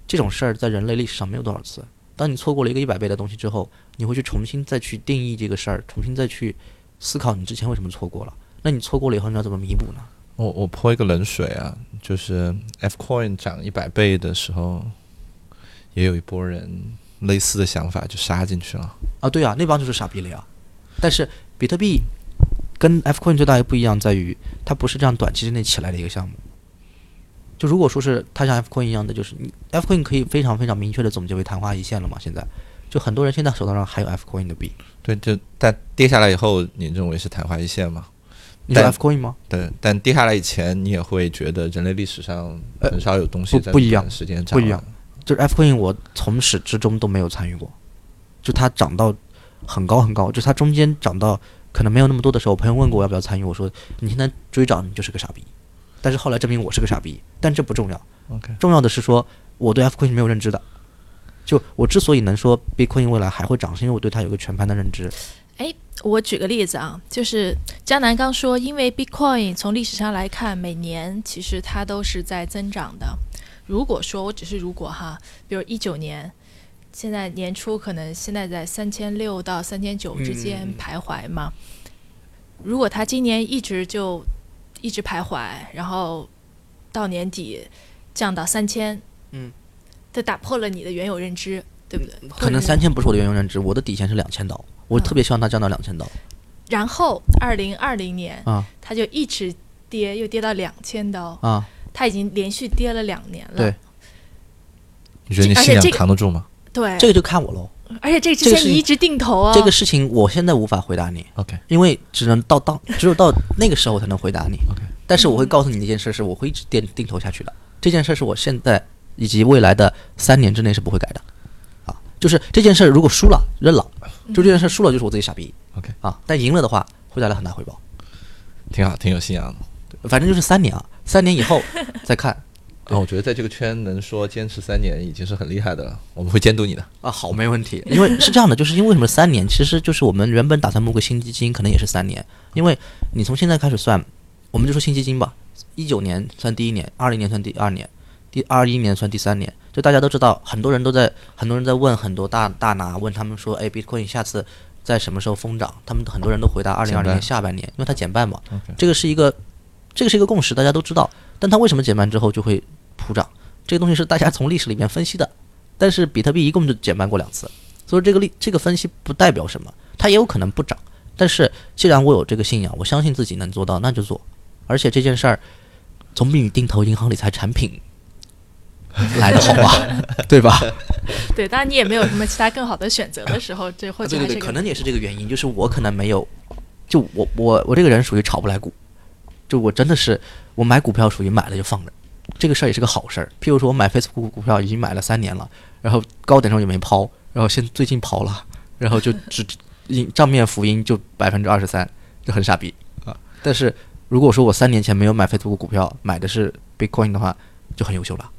这种事儿在人类历史上没有多少次。当你错过了一个一百倍的东西之后，你会去重新再去定义这个事儿，重新再去思考你之前为什么错过了。那你错过了以后，你要怎么弥补呢？我我泼一个冷水啊，就是 F Coin 涨一百倍的时候，也有一波人类似的想法就杀进去了。啊，对啊，那帮就是傻逼了呀。但是比特币跟 F Coin 最大的不一样在于，它不是这样短期之内起来的一个项目。就如果说是它像 F Coin 一样的，就是你 F Coin 可以非常非常明确的总结为昙花一现了嘛？现在就很多人现在手头上还有 F Coin 的币。对，就但跌下来以后，你认为是昙花一现吗？你说 F Coin 吗？对，但跌下来以前，你也会觉得人类历史上很少有东西在不一样时间不一样。就是 F Coin，我从始至终都没有参与过。就它涨到很高很高，就它中间涨到可能没有那么多的时候，我朋友问过我要不要参与，我说你现在追涨，你就是个傻逼。但是后来证明我是个傻逼，但这不重要。OK，重要的是说我对 F Coin 是没有认知的。就我之所以能说 Bitcoin 未来还会涨，是因为我对它有个全盘的认知。哎，我举个例子啊，就是江南刚说，因为 Bitcoin 从历史上来看，每年其实它都是在增长的。如果说我只是如果哈，比如一九年，现在年初可能现在在三千六到三千九之间徘徊嘛。如果它今年一直就一直徘徊，然后到年底降到三千，嗯，它打破了你的原有认知，对不对？可能三千不是我的原有认知，我的底线是两千刀，我嗯特别希望它降到两千刀然后二零二零年，啊它就一直跌，又跌到两千刀，啊！它已经连续跌了两年了。对你觉得你信仰而且这个扛得住吗对，这个就看我喽。而且这之这个事情前你一直定投啊，这个事情我现在无法回答你，？OK，因为只能到当只有到那个时候才能回答你。OK 但是我会告诉你一件事，是我会一直定定投下去的。这件事是我现在以及未来的三年之内是不会改的。啊，就是这件事如果输了认了，就这件事输了就是我自己傻逼。OK 啊，但赢了的话会带来很大回报。挺好，挺有信仰的。反正就是三年啊，三年以后再看啊，我觉得在这个圈能说坚持三年已经是很厉害的了。我们会监督你的。啊，好，没问题。因为是这样的，就是因为为什么三年？其实就是我们原本打算募个新基金，可能也是三年。因为你从现在开始算，我们就说新基金吧，一九年算第一年，二零年算第二年，第二一年算第三年。就大家都知道，很多人都在，很多人在问很多大大拿，问他们说，哎，Bitcoin 下次在什么时候疯涨？他们很多人都回答二零二零年下半年，因为它减半嘛。这个是一个，这个是一个共识，大家都知道。但它为什么减半之后就会普涨？这个东西是大家从历史里面分析的。但是比特币一共就减半过两次，所以这个历这个分析不代表什么，它也有可能不涨。但是既然我有这个信仰，我相信自己能做到，那就做。而且这件事儿总比你定投银行理财产品来的好吧，*laughs* 对吧？*laughs* 对，当然你也没有什么其他更好的选择的时候，这或者对对对，还是个可能也是这个原因，就是我可能没有，就我我我这个人属于炒不来股，就我真的是我买股票属于买了就放着，这个事儿也是个好事儿。譬如说我买 Facebook 股票已经买了三年了，然后高点时候也没抛，然后现最近抛了，然后就只银账面浮盈就百分之二十三，就很傻逼啊。但是如果说我三年前没有买 Facebook 股票，买的是 Bitcoin 的话，就很优秀了。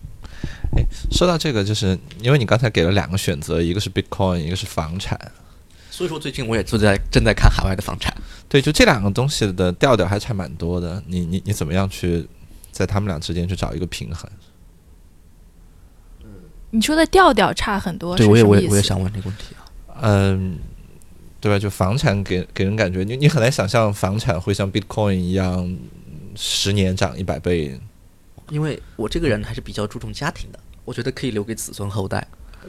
说到这个，就是因为你刚才给了两个选择，一个是 Bitcoin，一个是房产。所以说最近我也正在正在看海外的房产。对，就这两个东西的调调还差蛮多的。你你你怎么样去在他们俩之间去找一个平衡？你说的调调差很多，对，我也我也我也想问这个问题啊。嗯，对吧？就房产给给人感觉，你你很难想象房产会像 Bitcoin 一样十年涨一百倍。因为我这个人还是比较注重家庭的，我觉得可以留给子孙后代。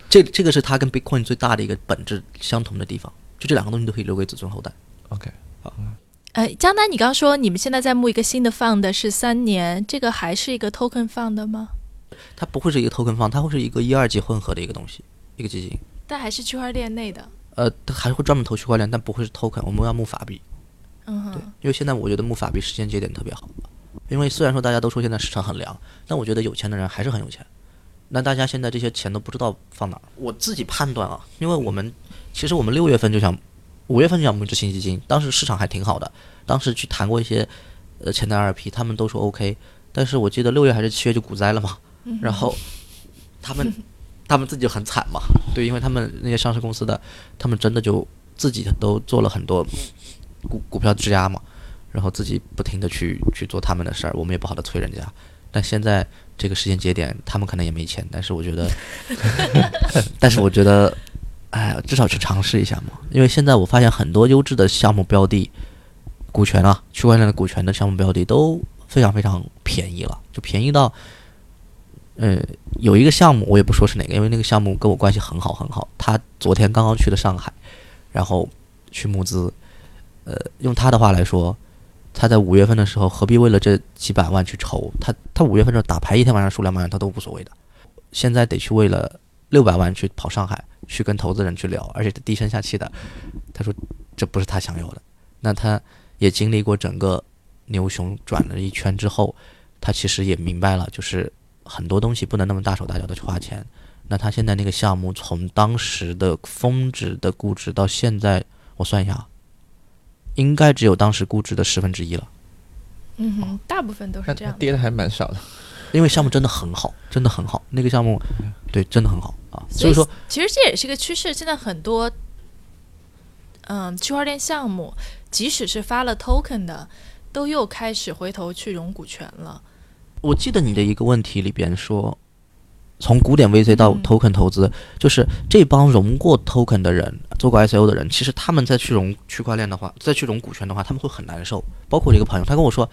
这这个是它跟 Bitcoin 最大的一个本质相同的地方，就这两个东西都可以留给子孙后代。OK，呃，江南，你刚刚说你们现在在募一个新的 fund 是三年，这个还是一个 token fund 吗？它不会是一个 token fund，，它会是一个一二级混合的一个东西，一个基金。但还是区块链内的。呃，它还会专门投区块链，但不会是 token。我们要募法币，嗯哼，因为现在我觉得募法币时间节点特别好。因为虽然说大家都说现在市场很凉，但我觉得有钱的人还是很有钱。那大家现在这些钱都不知道放哪儿。我自己判断啊，因为我们其实我们六月份就想，五月份就想募一支新基金，当时市场还挺好的，当时去谈过一些呃潜在二批，他们都说 OK，但是我记得六月还是七月就股灾了嘛，然后他们 *laughs* 他们自己就很惨嘛，对，因为他们那些上市公司的，他们真的就自己都做了很多股股票质押嘛，然后自己不停的去去做他们的事儿，我们也不好的催人家。但现在这个时间节点，他们可能也没钱，但是我觉得，*laughs* 但是我觉得，哎，至少去尝试一下嘛。因为现在我发现很多优质的项目标的，股权啊，区块链的股权的项目标的都非常非常便宜了，就便宜到，呃，有一个项目我也不说是哪个，因为那个项目跟我关系很好很好，他昨天刚刚去了上海，然后去募资，呃，用他的话来说，他在五月份的时候何必为了这几百万去筹？他他五月份的打牌一天晚上输两百万他都无所谓的，现在得去为了六百万去跑上海，去跟投资人去聊，而且低声下气的，他说这不是他想要的。那他也经历过整个牛熊转了一圈之后，他其实也明白了，就是很多东西不能那么大手大脚的去花钱。那他现在那个项目从当时的峰值的估值到现在，我算一下啊，应该只有当时估值的十分之一了。嗯哼，大部分都是这样。跌的还蛮少的。因为项目真的很好，真的很好，那个项目，对，真的很好啊。所所以以说，其实这也是一个趋势，现在很多嗯，区块链项目，即使是发了 token 的，都又开始回头去融股权了。我记得你的一个问题里边说，从古典 VC 到嗯 token 投资，就是这帮融过 token 的人，做过 ICO 的人，其实他们再去融区块链的话，再去融股权的话，他们会很难受。包括我一个朋友，他跟我说，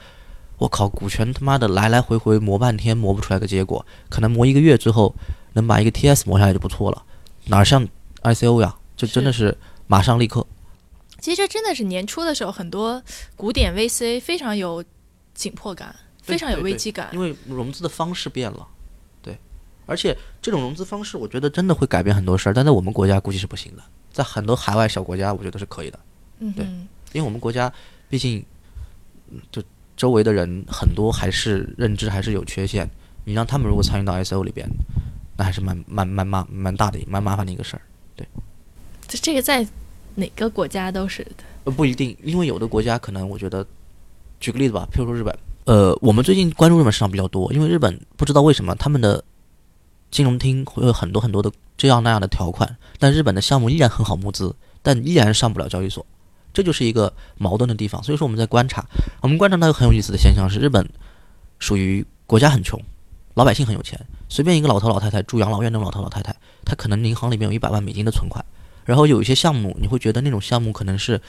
我靠，股权他妈的来来回回磨半天磨不出来个结果，可能磨一个月之后能把一个 TS 磨下来就不错了，哪儿像 ICO 呀？就真的是马上立刻。其实这真的是年初的时候，很多古典 VC 非常有紧迫感，非常有危机感。因为融资的方式变了，对，而且这种融资方式，我觉得真的会改变很多事儿，但在我们国家估计是不行的，在很多海外小国家，我觉得是可以的，对嗯对，因为我们国家毕竟，嗯就周围的人很多还是认知还是有缺陷，你让他们如果参与到 ICO 里边，那还是蛮蛮蛮麻蛮大的蛮麻烦的一个事儿。对这这个在哪个国家都是的。呃，不一定，因为有的国家可能我觉得，举个例子吧，譬如说日本，呃，我们最近关注日本市场比较多，因为日本不知道为什么他们的金融厅会有很多很多的这样那样的条款，但日本的项目依然很好募资，但依然上不了交易所，这就是一个矛盾的地方。所以说我们在观察，我们观察到一个很有意思的现象是，日本属于国家很穷，老百姓很有钱，随便一个老头老太太住养老院那种老头老太太，他可能银行里面有一百万美金的存款。然后有一些项目，你会觉得那种项目可能是，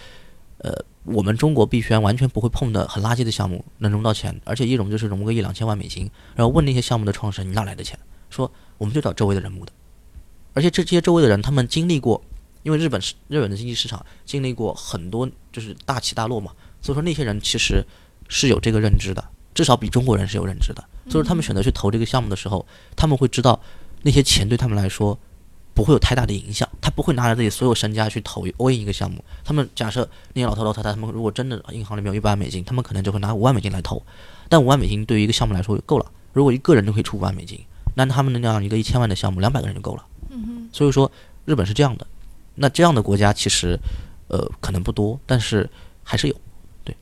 呃，我们中国币圈完全不会碰的很垃圾的项目，能融到钱，而且一融就是融个一两千万美金。然后问那些项目的创始人，你哪来的钱？说我们就找周围的人募的，而且这这些周围的人，他们经历过，因为日本是日本的经济市场经历过很多就是大起大落嘛，所以说那些人其实是有这个认知的，至少比中国人是有认知的。所以说他们选择去投这个项目的时候，他们会知道那些钱对他们来说。不会有太大的影响，他不会拿着自己所有身家去投 all in 一个项目。他们假设那些老头老太太，他们如果真的银行里面有一百万美金，他们可能就会拿五万美金来投。但五万美金对于一个项目来说够了，如果一个人就可以出五万美金，那他们的那样一个一千万的项目，两百个人就够了。嗯所以说日本是这样的，那这样的国家其实呃可能不多，但是还是有。对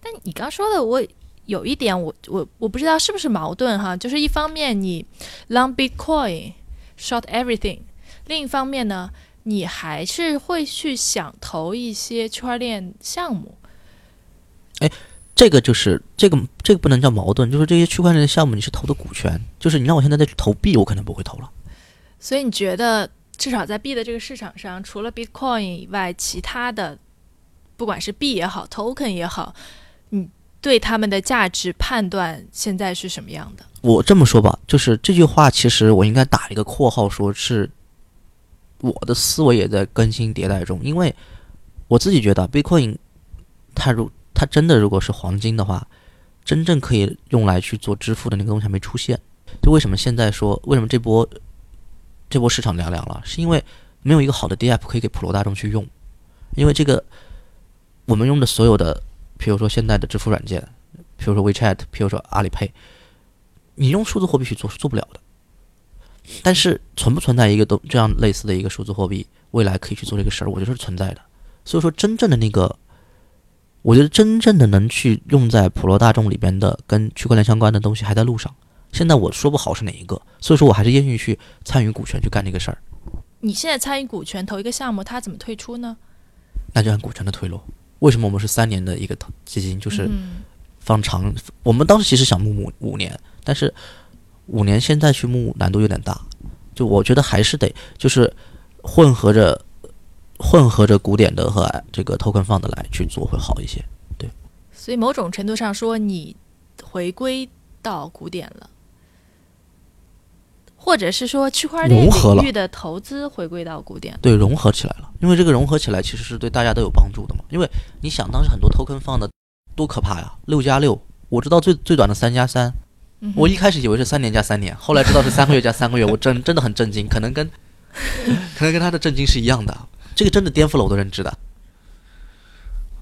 但你刚说的，我有一点我，我我不知道是不是矛盾哈，就是一方面你 long Bitcoin short everything，另一方面呢，你还是会去想投一些区块链项目。哎这个就是这个这个不能叫矛盾，就是这些区块链的项目你是投的股权，就是你让我现在再去投币，我可能不会投了。所以你觉得，至少在币的这个市场上，除了 Bitcoin 以外，其他的，不管是币也好，token 也好，你对他们的价值判断现在是什么样的？我这么说吧，就是这句话，其实我应该打一个括号，说是我的思维也在更新迭代中，因为我自己觉得 Bitcoin 它如它真的如果是黄金的话，真正可以用来去做支付的那个东西还没出现。就为什么现在说为什么这波这波市场凉凉了，是因为没有一个好的 DApp 可以给普罗大众去用，因为这个我们用的所有的，比如说现在的支付软件，比如说 WeChat，比如说阿里 Pay。你用数字货币去做是做不了的，但是存不存在一个都这样类似的一个数字货币，未来可以去做这个事儿，我觉得是存在的。所以说，真正的那个，我觉得真正的能去用在普罗大众里边的跟区块链相关的东西还在路上。现在我说不好是哪一个，所以说我还是愿意去参与股权去干这个事儿，你现在参与股权投一个项目，它怎么退出呢？那就按股权的退落。为什么我们是三年的一个投基金，就是嗯放长？我们当时其实想募五五年，但是五年现在去募难度有点大，就我觉得还是得就是混合着混合着古典的和这个 token 放的来去做会好一些。对所以某种程度上说，你回归到古典了，或者是说区块链融合了领域的投资回归到古典。对，融合起来了，因为这个融合起来其实是对大家都有帮助的嘛。因为你想，当时很多 token 放的多可怕呀，六加六，我知道最最短的三加三，我一开始以为是三年加三年，后来知道是三个月加三个月，*laughs* 我真真的很震惊，可能跟 *laughs* 可能跟他的震惊是一样的，这个真的颠覆了我的认知的。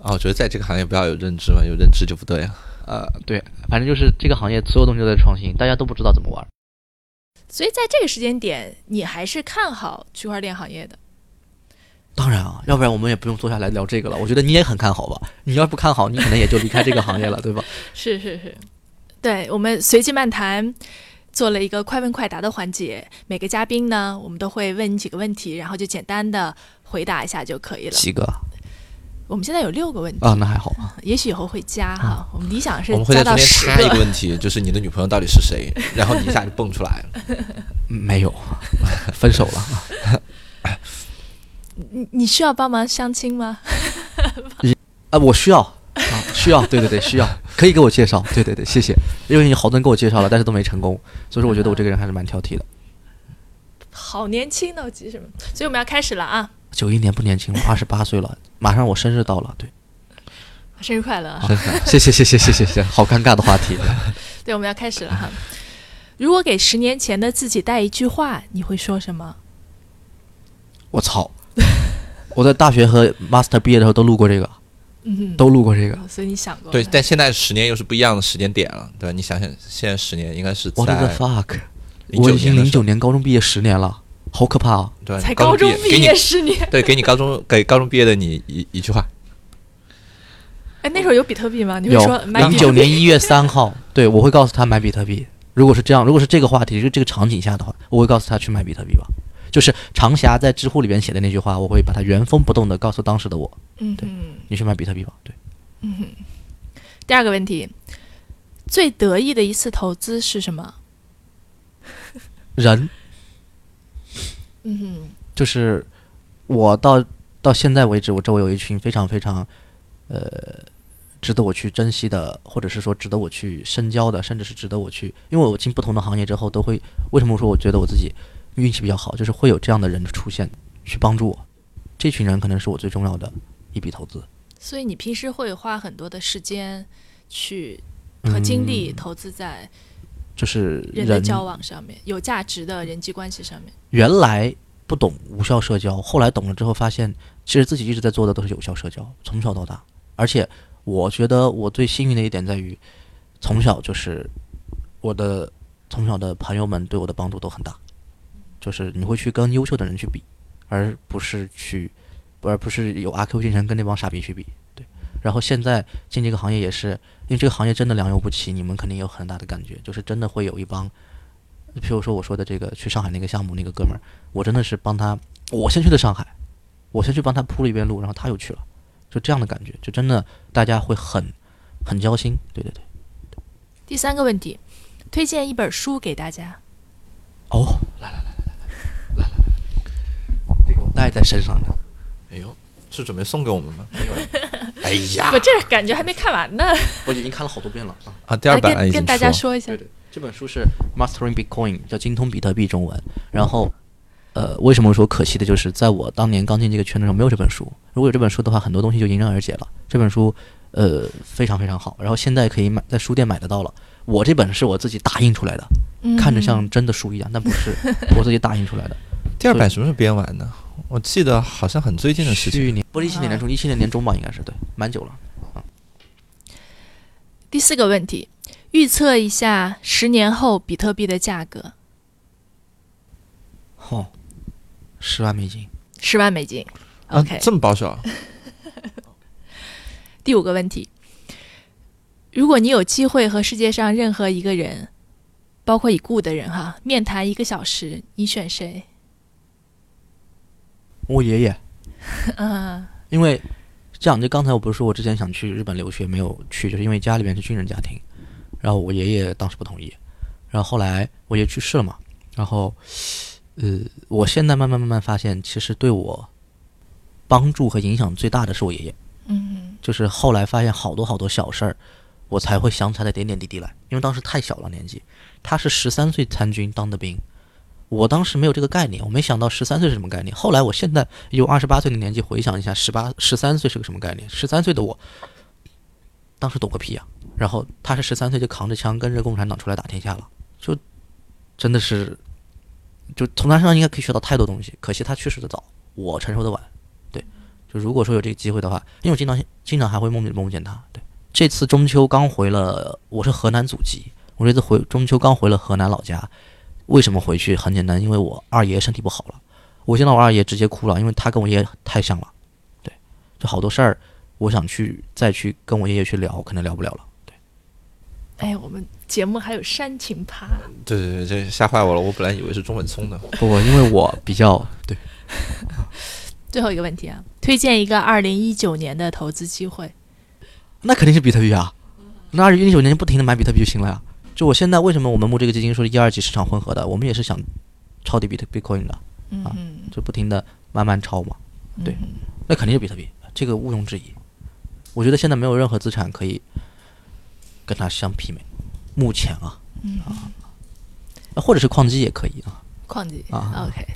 啊，我觉得在这个行业不要有认知嘛，有认知就不对啊。呃，对，反正就是这个行业所有东西都在创新，大家都不知道怎么玩。所以在这个时间点，你还是看好区块链行业的。当然啊，要不然我们也不用坐下来聊这个了。我觉得你也很看好吧？你要是不看好，你可能也就离开这个行业了，对吧？*laughs* 是是是，对我们随机漫谈做了一个快问快答的环节，每个嘉宾呢，我们都会问你几个问题，然后就简单的回答一下就可以了。几个？我们现在有六个问题啊，那还好啊。也许以后会加哈。我们理想是我们会在中间插一个问题，就是你的女朋友到底是谁？*laughs* 然后你一下就蹦出来了。嗯 *laughs* 没有，分手了你你需要帮忙相亲吗？啊！我需要啊，需要，对对对，需要，可以给我介绍，对对对，谢谢。因为你好多人给我介绍了，但是都没成功，所以说我觉得我这个人还是蛮挑剔的。好年轻呢，我急什么？所以我们要开始了啊！九一年不年轻了，*laughs* 二十八岁了。马上我生日到了，对，生日快乐！谢谢谢谢谢谢谢谢！*laughs* 好尴尬的话题。*laughs* 对，我们要开始了哈。如果给十年前的自己带一句话，你会说什么？我操！我在大学和 master 毕业的时候都录过这个，嗯，都录过这个，所以你想过。对，但现在十年又是不一样的时间点了，对吧？你想想，现在十年应该是 what the fuck？我已经零九年高中毕业十年了。好可怕啊！对，才高中毕毕给你业十年，*laughs* 对，给你高中给高中毕业的你一一句话，哎，那时候有比特币吗？你会说买零？九年一月三号，*laughs* 对我会告诉他买比特币。如果是这样，如果是这个话题，就这个场景下的话，我会告诉他去买比特币吧。就是长霞在知乎里边写的那句话，我会把它原封不动的告诉当时的我，嗯对。你去买比特币吧。对，嗯第二个问题，最得意的一次投资是什么？*laughs* 人嗯哼，就是我到到现在为止，我周围有一群非常非常呃值得我去珍惜的，或者是说值得我去深交的，甚至是值得我去，因为我进不同的行业之后，都会为什么说我觉得我自己运气比较好，就是会有这样的人出现去帮助我，这群人可能是我最重要的一笔投资。所以你平时会花很多的时间去和精力投资在就是人的交往上面，有价值的人际关系上面。原来不懂无效社交，后来懂了之后发现，其实自己一直在做的都是有效社交，从小到大。而且我觉得我最幸运的一点在于，从小就是我的从小的朋友们对我的帮助都很大，就是你会去跟优秀的人去比，而不是去，而不是有阿 Q 精神跟那帮傻逼去比。对，然后现在进这个行业也是，因为这个行业真的良莠不齐，你们肯定有很大的感觉，就是真的会有一帮。譬如说我说的这个去上海那个项目那个哥们儿，我真的是帮他，我先去的上海，我先去帮他铺了一遍路，然后他又去了，就这样的感觉，就真的大家会很很交心，对对对。第三个问题，推荐一本书给大家。哦，来来来来来来来来，这个我带在身上的，哎呦，是准备送给我们吗？哎呀我，这感觉还没看完呢，我已经看了好多遍了啊。啊，第二来版已经跟跟大家说一下对。对，这本书是 Mastering Bitcoin，叫精通比特币中文。然后，呃，为什么说可惜的就是在我当年刚进这个圈的时候没有这本书。如果有这本书的话，很多东西就迎刃而解了。这本书，呃，非常非常好。然后现在可以买在书店买得到了。我这本是我自己打印出来的，嗯看着像真的书一样，但不是，*laughs* 我自己打印出来的。第二版什么时候编完的？我记得好像很最近的事情。去年不是一七年年中，一七年年中吧，应该是对，蛮久了。第四个问题，预测一下十年后比特币的价格，哦，十万美金。十万美金。啊 OK，、这么保守啊？*laughs* 第五个问题，如果你有机会和世界上任何一个人，包括已故的人哈，面谈一个小时，你选谁？我爷爷，*laughs* 嗯。因为这样，就刚才我不是说我之前想去日本留学没有去，就是因为家里面是军人家庭，然后我爷爷当时不同意，然后后来我爷去世了嘛，然后呃，我现在慢慢慢慢发现，其实对我帮助和影响最大的是我爷爷，嗯。就是后来发现好多好多小事儿，我才会想起来的点点滴滴来，因为当时太小了年纪，他是十三岁参军当的兵。我当时没有这个概念，我没想到十三岁是什么概念。后来我现在用二十八岁的年纪，回想一下，十八、十三岁是个什么概念？十三岁的我，当时懂个屁呀、然后他是十三岁就扛着枪跟着共产党出来打天下了，就真的是，就从他身上应该可以学到太多东西。可惜他去世的早，我成熟的晚。对，就如果说有这个机会的话，因为我经常经常还会梦见梦见他。对，这次中秋刚回了，我是河南祖籍，我这次回中秋刚回了河南老家。为什么回去？很简单，因为我二爷身体不好了。我见到我二爷直接哭了，因为他跟我爷爷太像了。对，就好多事儿，我想去再去跟我爷爷去聊，可能聊不了了。对，哎，我们节目还有煽情趴，对对对，这吓坏我了。我本来以为是中本聪的。不不，因为我比较对 *laughs* 最后一个问题啊，推推荐一个二零一九年的投资机会。那肯定是比特币啊！那二零一九年就不停的买比特币就行了呀。就我现在为什么我们募这个基金说是一二级市场混合的，我们也是想抄底比特 Bitcoin 的，嗯啊嗯，就不停的慢慢抄嘛。对嗯那肯定是比特币，这个毋庸置疑。我觉得现在没有任何资产可以跟它相媲美。目前啊，嗯啊，或者是矿机也可以啊。矿机啊 OK，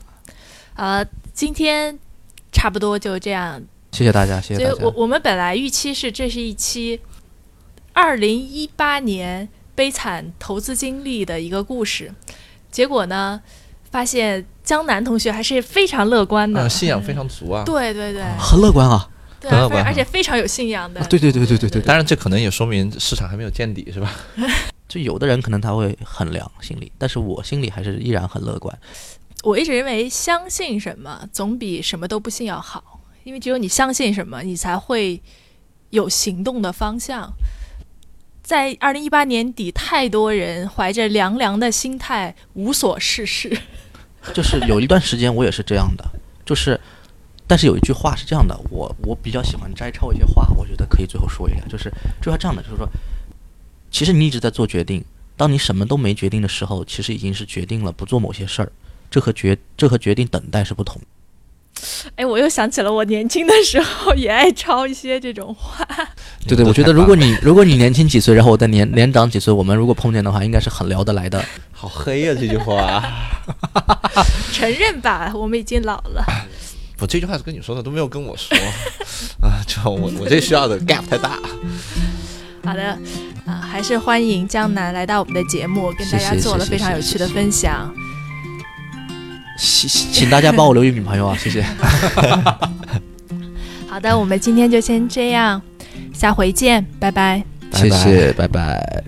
呃，今天差不多就这样。谢谢大家，谢谢大家。所以我我们本来预期是这是一期二零一八年悲惨投资经历的一个故事，结果呢，发现江南同学还是非常乐观的，呃，信仰非常足啊。*laughs* 对对对很乐观啊！对啊，很乐观而且非常有信仰的。啊对对对对对对对，当然，这可能也说明市场还没有见底，是吧？*laughs* 就有的人可能他会很凉心里，但是我心里还是依然很乐观。我一直认为，相信什么总比什么都不信要好，因为只有你相信什么，你才会有行动的方向。在二零一八年底，太多人怀着凉凉的心态无所事事。*laughs* 就是有一段时间我也是这样的，就是，但是有一句话是这样的，我我比较喜欢摘抄一些话，我觉得可以最后说一下，就是这句话这样的，就是说，其实你一直在做决定，当你什么都没决定的时候，其实已经是决定了不做某些事儿，这和决这和决定等待是不同。哎，我又想起了我年轻的时候也爱抄一些这种话。对对，我觉得如果你如果你年轻几岁，然后我再年年长几岁，我们如果碰见的话，应该是很聊得来的。好黑呀、这句话。*laughs* 承认吧，我们已经老了。我这句话是跟你说的，都没有跟我说啊！就我我这需要的 *laughs* gap 太大。好的，啊、还是欢迎江南来到我们的节目，跟大家做了非常有趣的分享。请请大家帮我留一名朋友啊，谢谢。*laughs* 好的，我们今天就先这样，下回见，拜拜。谢谢，拜拜。